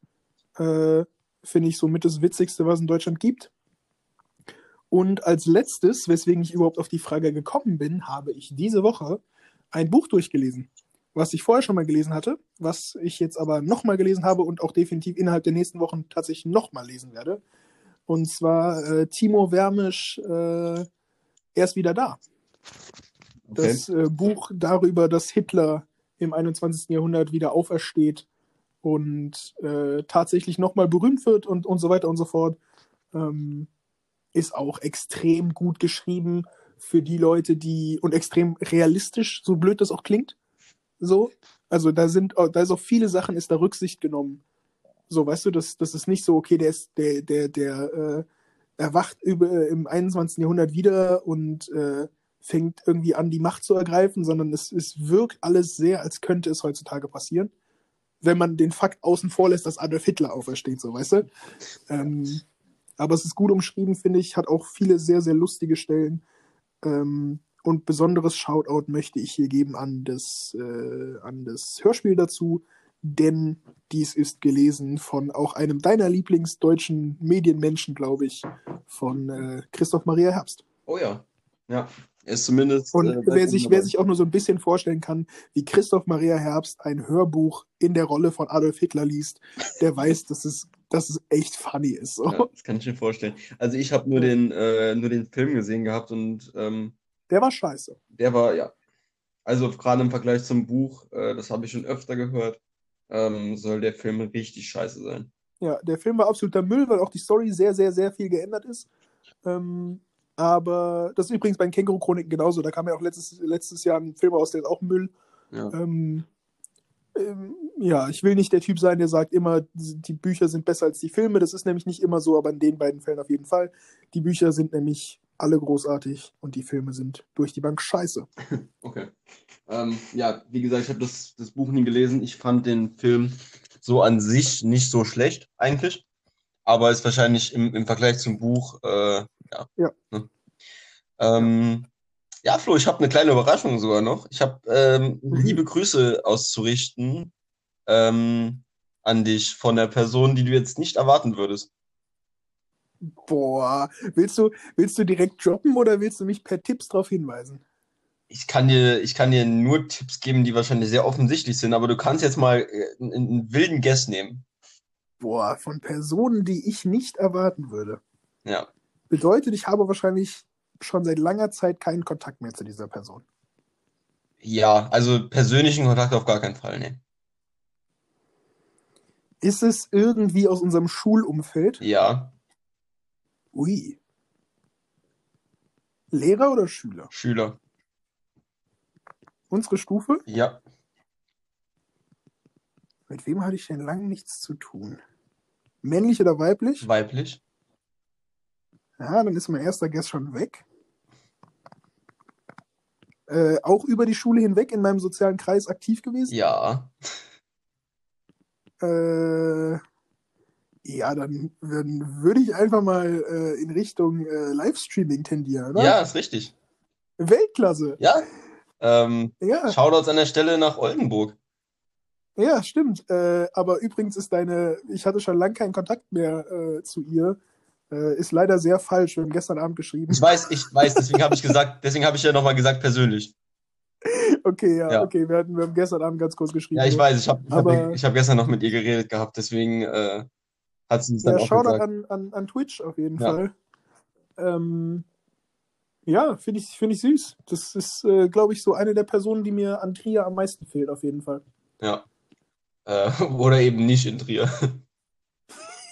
äh, finde ich somit das Witzigste, was es in Deutschland gibt. Und als letztes, weswegen ich überhaupt auf die Frage gekommen bin, habe ich diese Woche ein Buch durchgelesen, was ich vorher schon mal gelesen hatte, was ich jetzt aber nochmal gelesen habe und auch definitiv innerhalb der nächsten Wochen tatsächlich nochmal lesen werde. Und zwar äh, Timo Wermisch, äh, er ist wieder da. Okay. Das äh, Buch darüber, dass Hitler im 21. Jahrhundert wieder aufersteht und äh, tatsächlich nochmal berühmt wird und, und so weiter und so fort. Ähm, ist auch extrem gut geschrieben für die Leute, die und extrem realistisch, so blöd das auch klingt. So, also da sind, da ist auf viele Sachen ist da Rücksicht genommen. So, weißt du, das, das ist nicht so, okay, der ist, der, der, der äh, erwacht über, äh, im 21. Jahrhundert wieder und äh, fängt irgendwie an, die Macht zu ergreifen, sondern es, es wirkt alles sehr, als könnte es heutzutage passieren. Wenn man den Fakt außen vor lässt, dass Adolf Hitler aufersteht, so, weißt du? Ähm, aber es ist gut umschrieben, finde ich, hat auch viele sehr, sehr lustige Stellen. Ähm, und besonderes Shoutout möchte ich hier geben an das, äh, an das Hörspiel dazu, denn dies ist gelesen von auch einem deiner Lieblingsdeutschen Medienmenschen, glaube ich, von äh, Christoph Maria Herbst. Oh ja. Ja. Er ist zumindest. Und äh, wer, sich, wer sich auch nur so ein bisschen vorstellen kann, wie Christoph Maria Herbst ein Hörbuch in der Rolle von Adolf Hitler liest, der weiß, dass es, dass es echt funny ist. So. Ja, das kann ich mir vorstellen. Also ich habe nur den, äh, nur den Film gesehen gehabt und ähm, Der war scheiße. der war, ja. Also gerade im Vergleich zum Buch, äh, das habe ich schon öfter gehört, ähm, soll der Film richtig scheiße sein. Ja, der Film war absoluter Müll, weil auch die Story sehr, sehr, sehr viel geändert ist. Ähm, aber das ist übrigens bei den Känguru-Chroniken genauso. Da kam ja auch letztes, letztes Jahr ein Film raus, der ist auch Müll. Ja. Ähm, ähm, ja, ich will nicht der Typ sein, der sagt immer, die Bücher sind besser als die Filme. Das ist nämlich nicht immer so, aber in den beiden Fällen auf jeden Fall. Die Bücher sind nämlich alle großartig und die Filme sind durch die Bank scheiße. Okay. Ähm, ja, wie gesagt, ich habe das, das Buch nie gelesen. Ich fand den Film so an sich nicht so schlecht, eigentlich. Aber ist wahrscheinlich im, im Vergleich zum Buch, äh, ja. Ja. Ne? Ähm, ja, Flo, ich habe eine kleine Überraschung sogar noch. Ich habe ähm, Mhm. liebe Grüße auszurichten ähm, an dich von der Person, die du jetzt nicht erwarten würdest. Boah, willst du, willst du direkt droppen oder willst du mich per Tipps darauf hinweisen? Ich kann dir, ich kann dir nur Tipps geben, die wahrscheinlich sehr offensichtlich sind, aber du kannst jetzt mal äh, einen, einen wilden Guess nehmen. Boah, von Personen, die ich nicht erwarten würde. Ja. Bedeutet, ich habe wahrscheinlich schon seit langer Zeit keinen Kontakt mehr zu dieser Person. Ja, also persönlichen Kontakt auf gar keinen Fall, ne. Ist es irgendwie aus unserem Schulumfeld? Ja, Ui. Lehrer oder Schüler? Schüler. Unsere Stufe? Ja, Mit wem hatte ich denn lange nichts zu tun? Männlich oder weiblich? weiblich. Ja, dann ist mein erster Guess schon weg. Äh, auch über die Schule hinweg in meinem sozialen Kreis aktiv gewesen? Ja, Äh, ja, dann, dann würde ich einfach mal äh, in Richtung äh, Livestreaming tendieren, oder? ja, ist richtig. Weltklasse. Ja. Ähm, Ja, Shoutouts an der Stelle nach Oldenburg. ja, stimmt. Äh, aber übrigens ist deine, ich hatte schon lange keinen Kontakt mehr äh, zu ihr. Äh, ist leider sehr falsch. Wir haben gestern Abend geschrieben. Ich weiß, ich weiß, deswegen habe ich gesagt, deswegen habe ich ja nochmal gesagt persönlich. Okay, ja, Ja. okay. Wir, hatten, wir haben gestern Abend ganz kurz geschrieben. Ja, ich weiß, ich habe ich hab, ich hab gestern noch mit ihr geredet gehabt, deswegen äh, hat sie es dann Ja, auch Shoutout gesagt. an, an, an Twitch auf jeden Ja. Fall. Ähm, ja, finde ich, find ich süß. Das ist, äh, glaube ich, so eine der Personen, die mir an Trier am meisten fehlt, auf jeden Fall. Ja. Äh, oder eben nicht in Trier.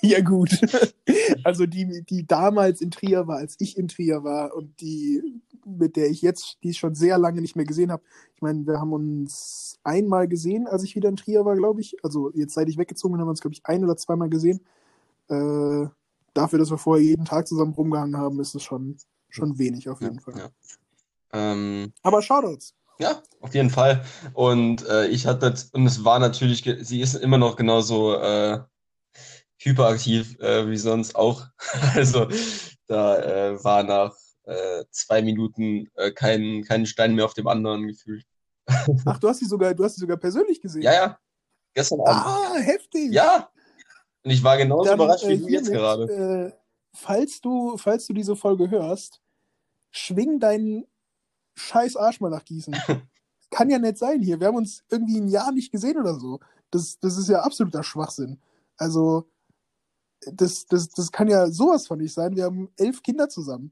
Ja, gut. Also die, die damals in Trier war, als ich in Trier war und die, mit der ich jetzt, die ich schon sehr lange nicht mehr gesehen habe. Ich meine, wir haben uns einmal gesehen, als ich wieder in Trier war, glaube ich. Also jetzt seit ich weggezogen bin, haben wir uns, glaube ich, ein oder zweimal gesehen. Äh, dafür, dass wir vorher jeden Tag zusammen rumgehangen haben, ist es schon, schon wenig auf jeden Fall. Ja. Ähm, Aber Shoutouts. Ja, auf jeden Fall. Und äh, ich hatte, und es war natürlich, sie ist immer noch genauso äh, hyperaktiv äh, wie sonst auch. Also da äh, war nach äh, zwei Minuten äh, kein, kein Stein mehr auf dem anderen gefühlt. Ach, du hast sie sogar, du hast sie sogar persönlich gesehen. Ja, ja, Gestern Abend. Ah, heftig. Ja. Und ich war genauso Dann, überrascht wie äh, du jetzt hiermit, gerade. Äh, falls, du, falls du diese Folge hörst, schwing deinen scheiß Arsch mal nach Gießen. Kann ja nicht sein hier. Wir haben uns irgendwie ein Jahr nicht gesehen oder so. Das, das ist ja absoluter Schwachsinn. Also, das, das, das kann ja sowas von nicht sein. Wir haben elf Kinder zusammen.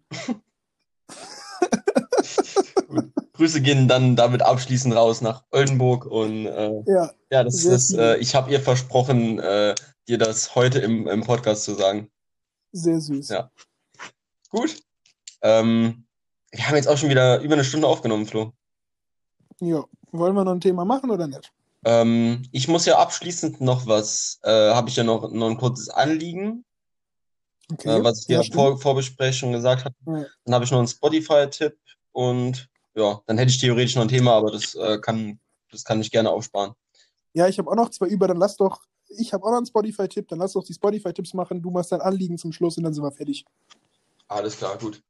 Grüße gehen dann damit abschließend raus nach Oldenburg und äh, Ja, ja, das ist, äh, ich habe ihr versprochen, äh, dir das heute im, im Podcast zu sagen. sehr süß. Ja. Gut. Ähm, wir haben jetzt auch schon wieder über eine Stunde aufgenommen, Flo. Ja. Wollen wir noch ein Thema machen oder nicht? Ähm, ich muss ja abschließend noch was, äh, habe ich ja noch, noch ein kurzes Anliegen, Okay. äh, was ich dir ja, vor Vorbesprechung schon gesagt habe. Ja. Dann habe ich noch einen Spotify-Tipp und ja, dann hätte ich theoretisch noch ein Thema, aber das äh, kann, das kann ich gerne aufsparen. Ja, ich habe auch noch zwei über, dann lass doch, ich habe auch noch einen Spotify-Tipp, dann lass doch die Spotify-Tipps machen, du machst dein Anliegen zum Schluss und dann sind wir fertig. Alles klar, gut.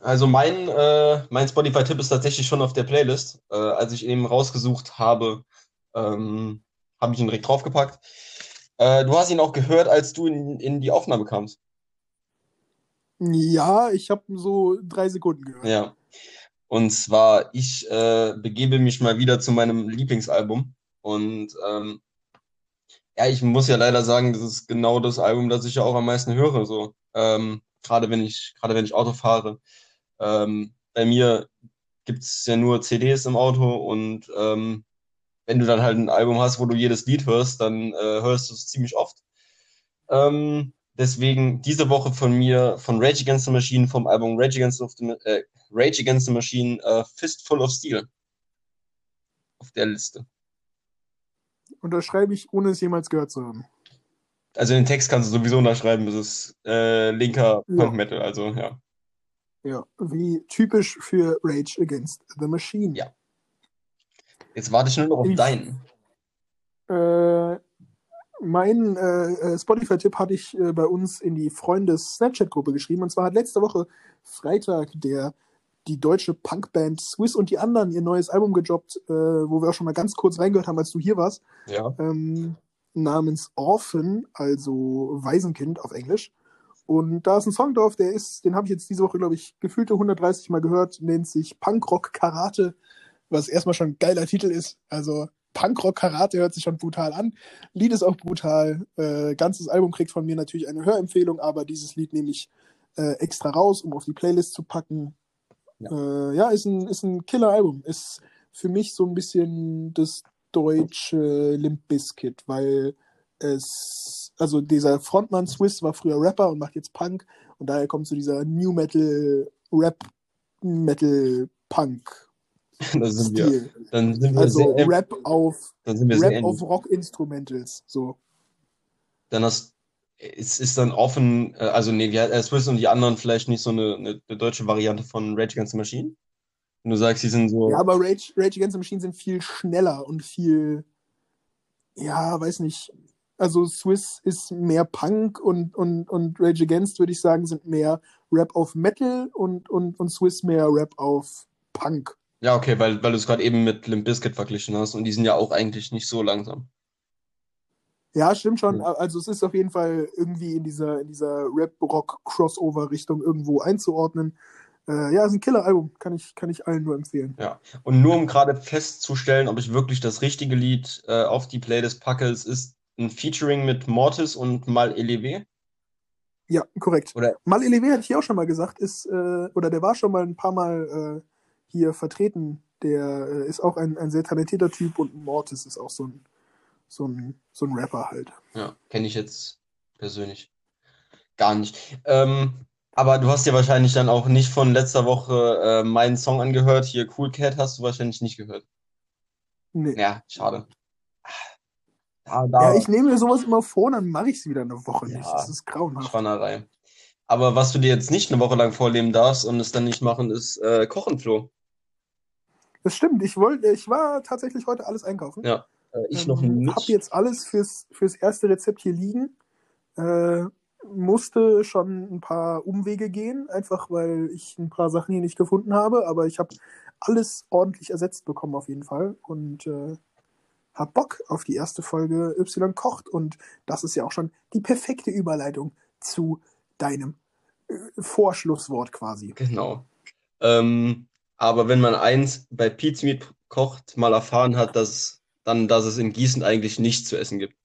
Also mein, äh, mein Spotify-Tipp ist tatsächlich schon auf der Playlist. Äh, als ich eben rausgesucht habe, ähm, habe ich ihn direkt draufgepackt. Äh, du hast ihn auch gehört, als du in, in die Aufnahme kamst. Ja, ich habe so drei Sekunden gehört. Ja. Und zwar, ich äh, begebe mich mal wieder zu meinem Lieblingsalbum. Und ähm, ja, ich muss ja leider sagen, das ist genau das Album, das ich ja auch am meisten höre. So, ähm, gerade wenn ich, gerade wenn ich Auto fahre. Ähm, bei mir gibt's ja nur CDs im Auto und ähm, wenn du dann halt ein Album hast, wo du jedes Lied hörst, dann äh, hörst du es ziemlich oft. Ähm, deswegen diese Woche von mir, von Rage Against the Machine, vom Album Rage Against the, äh, Rage Against the Machine, äh, Fistful of Steel. Auf der Liste. Und das schreibe ich, ohne es jemals gehört zu haben. Also den Text kannst du sowieso unterschreiben, das ist äh, linker Ja. Punk Metal, also ja. Ja, wie typisch für Rage Against the Machine. Ja. Jetzt warte ich nur noch auf Ich- deinen. Äh, mein äh, äh, Spotify-Tipp hatte ich äh, bei uns in die Freundes-Snapchat-Gruppe geschrieben. Und zwar hat letzte Woche Freitag der die deutsche Punkband Swiss und die anderen ihr neues Album gedroppt, äh, wo wir auch schon mal ganz kurz reingehört haben, als du hier warst, Ja. ähm, namens Orphan, also Waisenkind auf Englisch. Und da ist ein Song drauf, der ist, den habe ich jetzt diese Woche, glaube ich, gefühlte 130 Mal gehört, nennt sich Punkrock Karate, was erstmal schon ein geiler Titel ist. Also Punkrock Karate hört sich schon brutal an. Lied ist auch brutal. Äh, ganzes Album kriegt von mir natürlich eine Hörempfehlung, aber dieses Lied nehme ich äh, extra raus, um auf die Playlist zu packen. Ja. Äh, ja, ist ein, ist ein Killer-Album. Ist für mich so ein bisschen das deutsche Limp Bizkit, weil es, also dieser Frontmann Swiss war früher Rapper und macht jetzt Punk und daher kommt so dieser New Metal, Rap, Metal, Punk Da sind wir, Stil. dann sind wir Also sehr, Rap auf, dann sind wir sehr Rap ähnlich. auf Rock-Instrumentals, so. Dann hast, es ist dann offen, äh, also nee, wir, äh, Swiss und die anderen vielleicht nicht so eine, eine, eine deutsche Variante von Rage Against the Machine. Wenn du sagst, die sind so, Ja, aber Rage, Rage Against the Machine sind viel schneller und viel, ja, weiß nicht. Also Swiss ist mehr Punk und, und, und Rage Against, würde ich sagen, sind mehr Rap auf Metal und, und, und Swiss mehr Rap auf Punk. Ja, okay, weil, weil du es gerade eben mit Limp Bizkit verglichen hast und die sind ja auch eigentlich nicht so langsam. Ja, stimmt schon. Ja. Also es ist auf jeden Fall irgendwie in dieser, in dieser Rap-Rock-Crossover-Richtung irgendwo einzuordnen. Äh, ja, ist ein Killer-Album. Kann ich, kann ich allen nur empfehlen. Und nur um gerade festzustellen, ob ich wirklich das richtige Lied äh, auf die Playlist packe, es ist ein Featuring mit Mortis und Mal Elevé. Ja, korrekt. Oder Mal Elevé hatte ich hier auch schon mal gesagt, ist, äh, oder der war schon mal ein paar Mal äh, hier vertreten. Der äh, ist auch ein, ein sehr talentierter Typ und Mortis ist auch so ein, so ein, so ein Rapper halt. Ja, kenne ich jetzt persönlich gar nicht. Ähm, aber du hast ja wahrscheinlich dann auch nicht von letzter Woche äh, meinen Song angehört. Hier Cool Cat hast du wahrscheinlich nicht gehört. Nee. Ja, schade. Da, da Ja, ich nehme mir sowas immer vor, dann mache ich es wieder eine Woche nicht. Ja, Das ist grauenhaft. Schwanerei. Aber was du dir jetzt nicht eine Woche lang vorleben darfst und es dann nicht machen, ist äh, Kochen, Flo. Das stimmt. Ich wollte, ich war tatsächlich heute alles einkaufen. Ja, äh, ich noch Ähm, nicht. Hab jetzt alles fürs, fürs erste Rezept hier liegen. Äh, musste schon ein paar Umwege gehen, einfach weil ich ein paar Sachen hier nicht gefunden habe, aber ich habe alles ordentlich ersetzt bekommen auf jeden Fall. Und äh, hab Bock auf die erste Folge Y kocht und das ist ja auch schon die perfekte Überleitung zu deinem äh, Vorschlusswort quasi. Genau. Ähm, aber wenn man eins bei Pizmeat kocht mal erfahren hat, dass dann, dass es in Gießen eigentlich nichts zu essen gibt.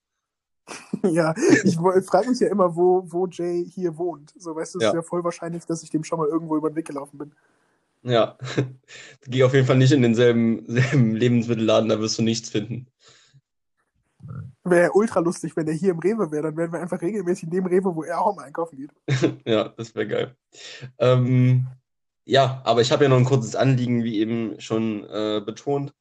ja, ich frage mich ja immer, wo, wo Jay hier wohnt. So, weißt du, es ja. ist ja voll wahrscheinlich, dass ich dem schon mal irgendwo über den Weg gelaufen bin. Ja, geh auf jeden Fall nicht in denselben selben Lebensmittelladen, da wirst du nichts finden. Wäre ja ultra lustig, wenn der hier im Rewe wäre, dann wären wir einfach regelmäßig in dem Rewe, wo er auch mal einkaufen geht. ja, das wäre geil. Ähm, ja, aber ich habe ja noch ein kurzes Anliegen, wie eben schon äh, betont.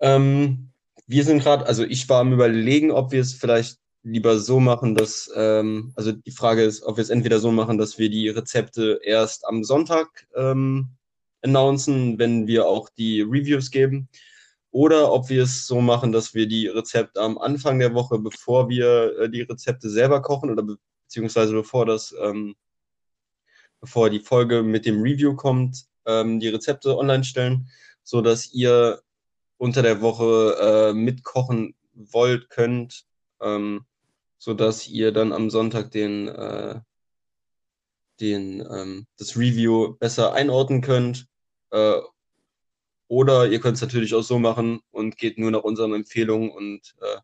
Ähm, wir sind gerade, also ich war am Überlegen, ob wir es vielleicht lieber so machen, dass, ähm, also die Frage ist, ob wir es entweder so machen, dass wir die Rezepte erst am Sonntag ähm, announcen, wenn wir auch die Reviews geben, oder ob wir es so machen, dass wir die Rezepte am Anfang der Woche, bevor wir äh, die Rezepte selber kochen oder be beziehungsweise bevor das, ähm, bevor die Folge mit dem Review kommt, ähm, die Rezepte online stellen, so dass ihr unter der Woche äh, mitkochen wollt, könnt, ähm, so dass ihr dann am Sonntag den, äh, den, ähm, das Review besser einordnen könnt. Äh, oder ihr könnt es natürlich auch so machen und geht nur nach unseren Empfehlungen und äh,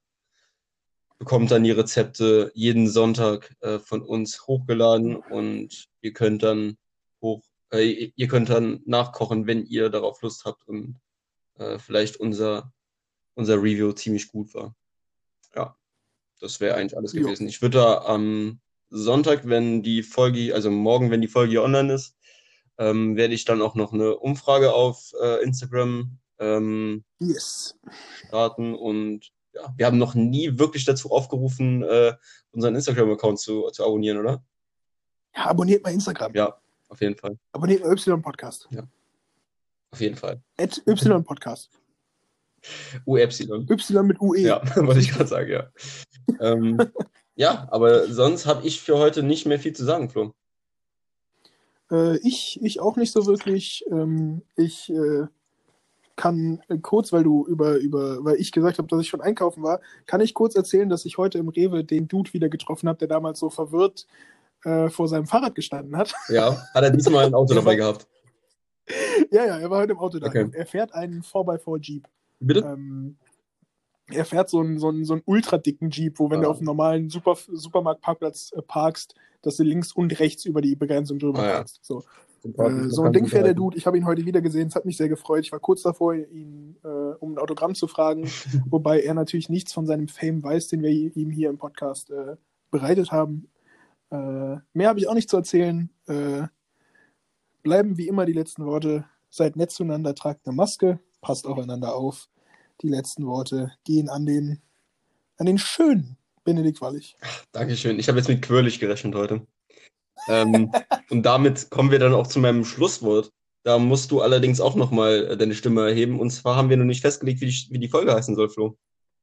bekommt dann die Rezepte jeden Sonntag äh, von uns hochgeladen und ihr könnt dann hoch, äh, ihr könnt dann nachkochen, wenn ihr darauf Lust habt und äh, vielleicht unser, unser Review ziemlich gut war. Ja, das wäre eigentlich alles gewesen. Jo. Ich würde da am Sonntag, wenn die Folge, also morgen, wenn die Folge online ist, ähm, werde ich dann auch noch eine Umfrage auf äh, Instagram ähm, yes. starten und ja, wir haben noch nie wirklich dazu aufgerufen, äh, unseren Instagram-Account zu, zu abonnieren, oder? Ja, abonniert mal Instagram. Ja, auf jeden Fall. Abonniert mal Y-Podcast. Ja. Auf jeden Fall. At Y-Podcast. U-Epsilon. Y mit UE. Ja, wollte ich gerade sagen, ja. ähm, ja, aber sonst habe ich für heute nicht mehr viel zu sagen, Flo. Äh, ich, ich auch nicht so wirklich. Ähm, ich äh, kann äh, kurz, weil du über, über, weil ich gesagt habe, dass ich schon einkaufen war, kann ich kurz erzählen, dass ich heute im Rewe den Dude wieder getroffen habe, der damals so verwirrt äh, vor seinem Fahrrad gestanden hat. Ja, hat er diesmal ein Auto dabei gehabt? ja, ja, er war heute im Auto da. Okay. Er fährt einen 4x4 Jeep. Bitte? Ähm, er fährt so einen, so einen, so einen ultra dicken Jeep, wo wenn ah. du auf einem normalen Super, Supermarktparkplatz äh, parkst, dass du links und rechts über die Begrenzung drüber ah, parkst. Ja. So. Äh, so ein Ding fährt der Dude. Ich habe ihn heute wieder gesehen. Es hat mich sehr gefreut. Ich war kurz davor, ihn äh, um ein Autogramm zu fragen, wobei er natürlich nichts von seinem Fame weiß, den wir ihm hier im Podcast äh, bereitet haben. Äh, mehr habe ich auch nicht zu erzählen. Äh, bleiben wie immer die letzten Worte. Seid nett zueinander, tragt eine Maske, passt aufeinander auf. Die letzten Worte gehen an den, an den schönen Benedikt Wallig. Dankeschön. Ich habe jetzt mit Quirlig gerechnet heute. Ähm, und damit kommen wir dann auch zu meinem Schlusswort. Da musst du allerdings auch nochmal äh, deine Stimme erheben. Und zwar haben wir noch nicht festgelegt, wie die, wie die Folge heißen soll, Flo.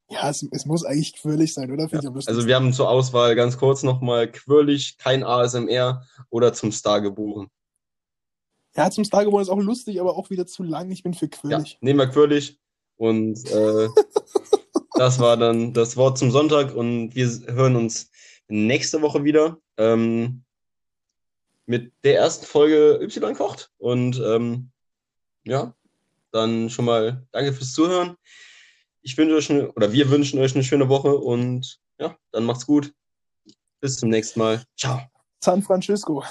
Ja, es, es muss eigentlich quirlig sein, oder? Ja. Also wir haben zur Auswahl ganz kurz nochmal quirlig, kein ASMR oder zum Star geboren. Ja, zum Star geworden ist auch lustig, aber auch wieder zu lang. Ich bin für Quirlig. Ja, nehmen wir Quirlig. Und äh, das war dann das Wort zum Sonntag. Und wir hören uns nächste Woche wieder ähm, mit der ersten Folge Y kocht. Und ähm, ja, dann schon mal danke fürs Zuhören. Ich wünsche euch eine, oder wir wünschen euch eine schöne Woche und ja, dann macht's gut. Bis zum nächsten Mal. Ciao. San Francisco.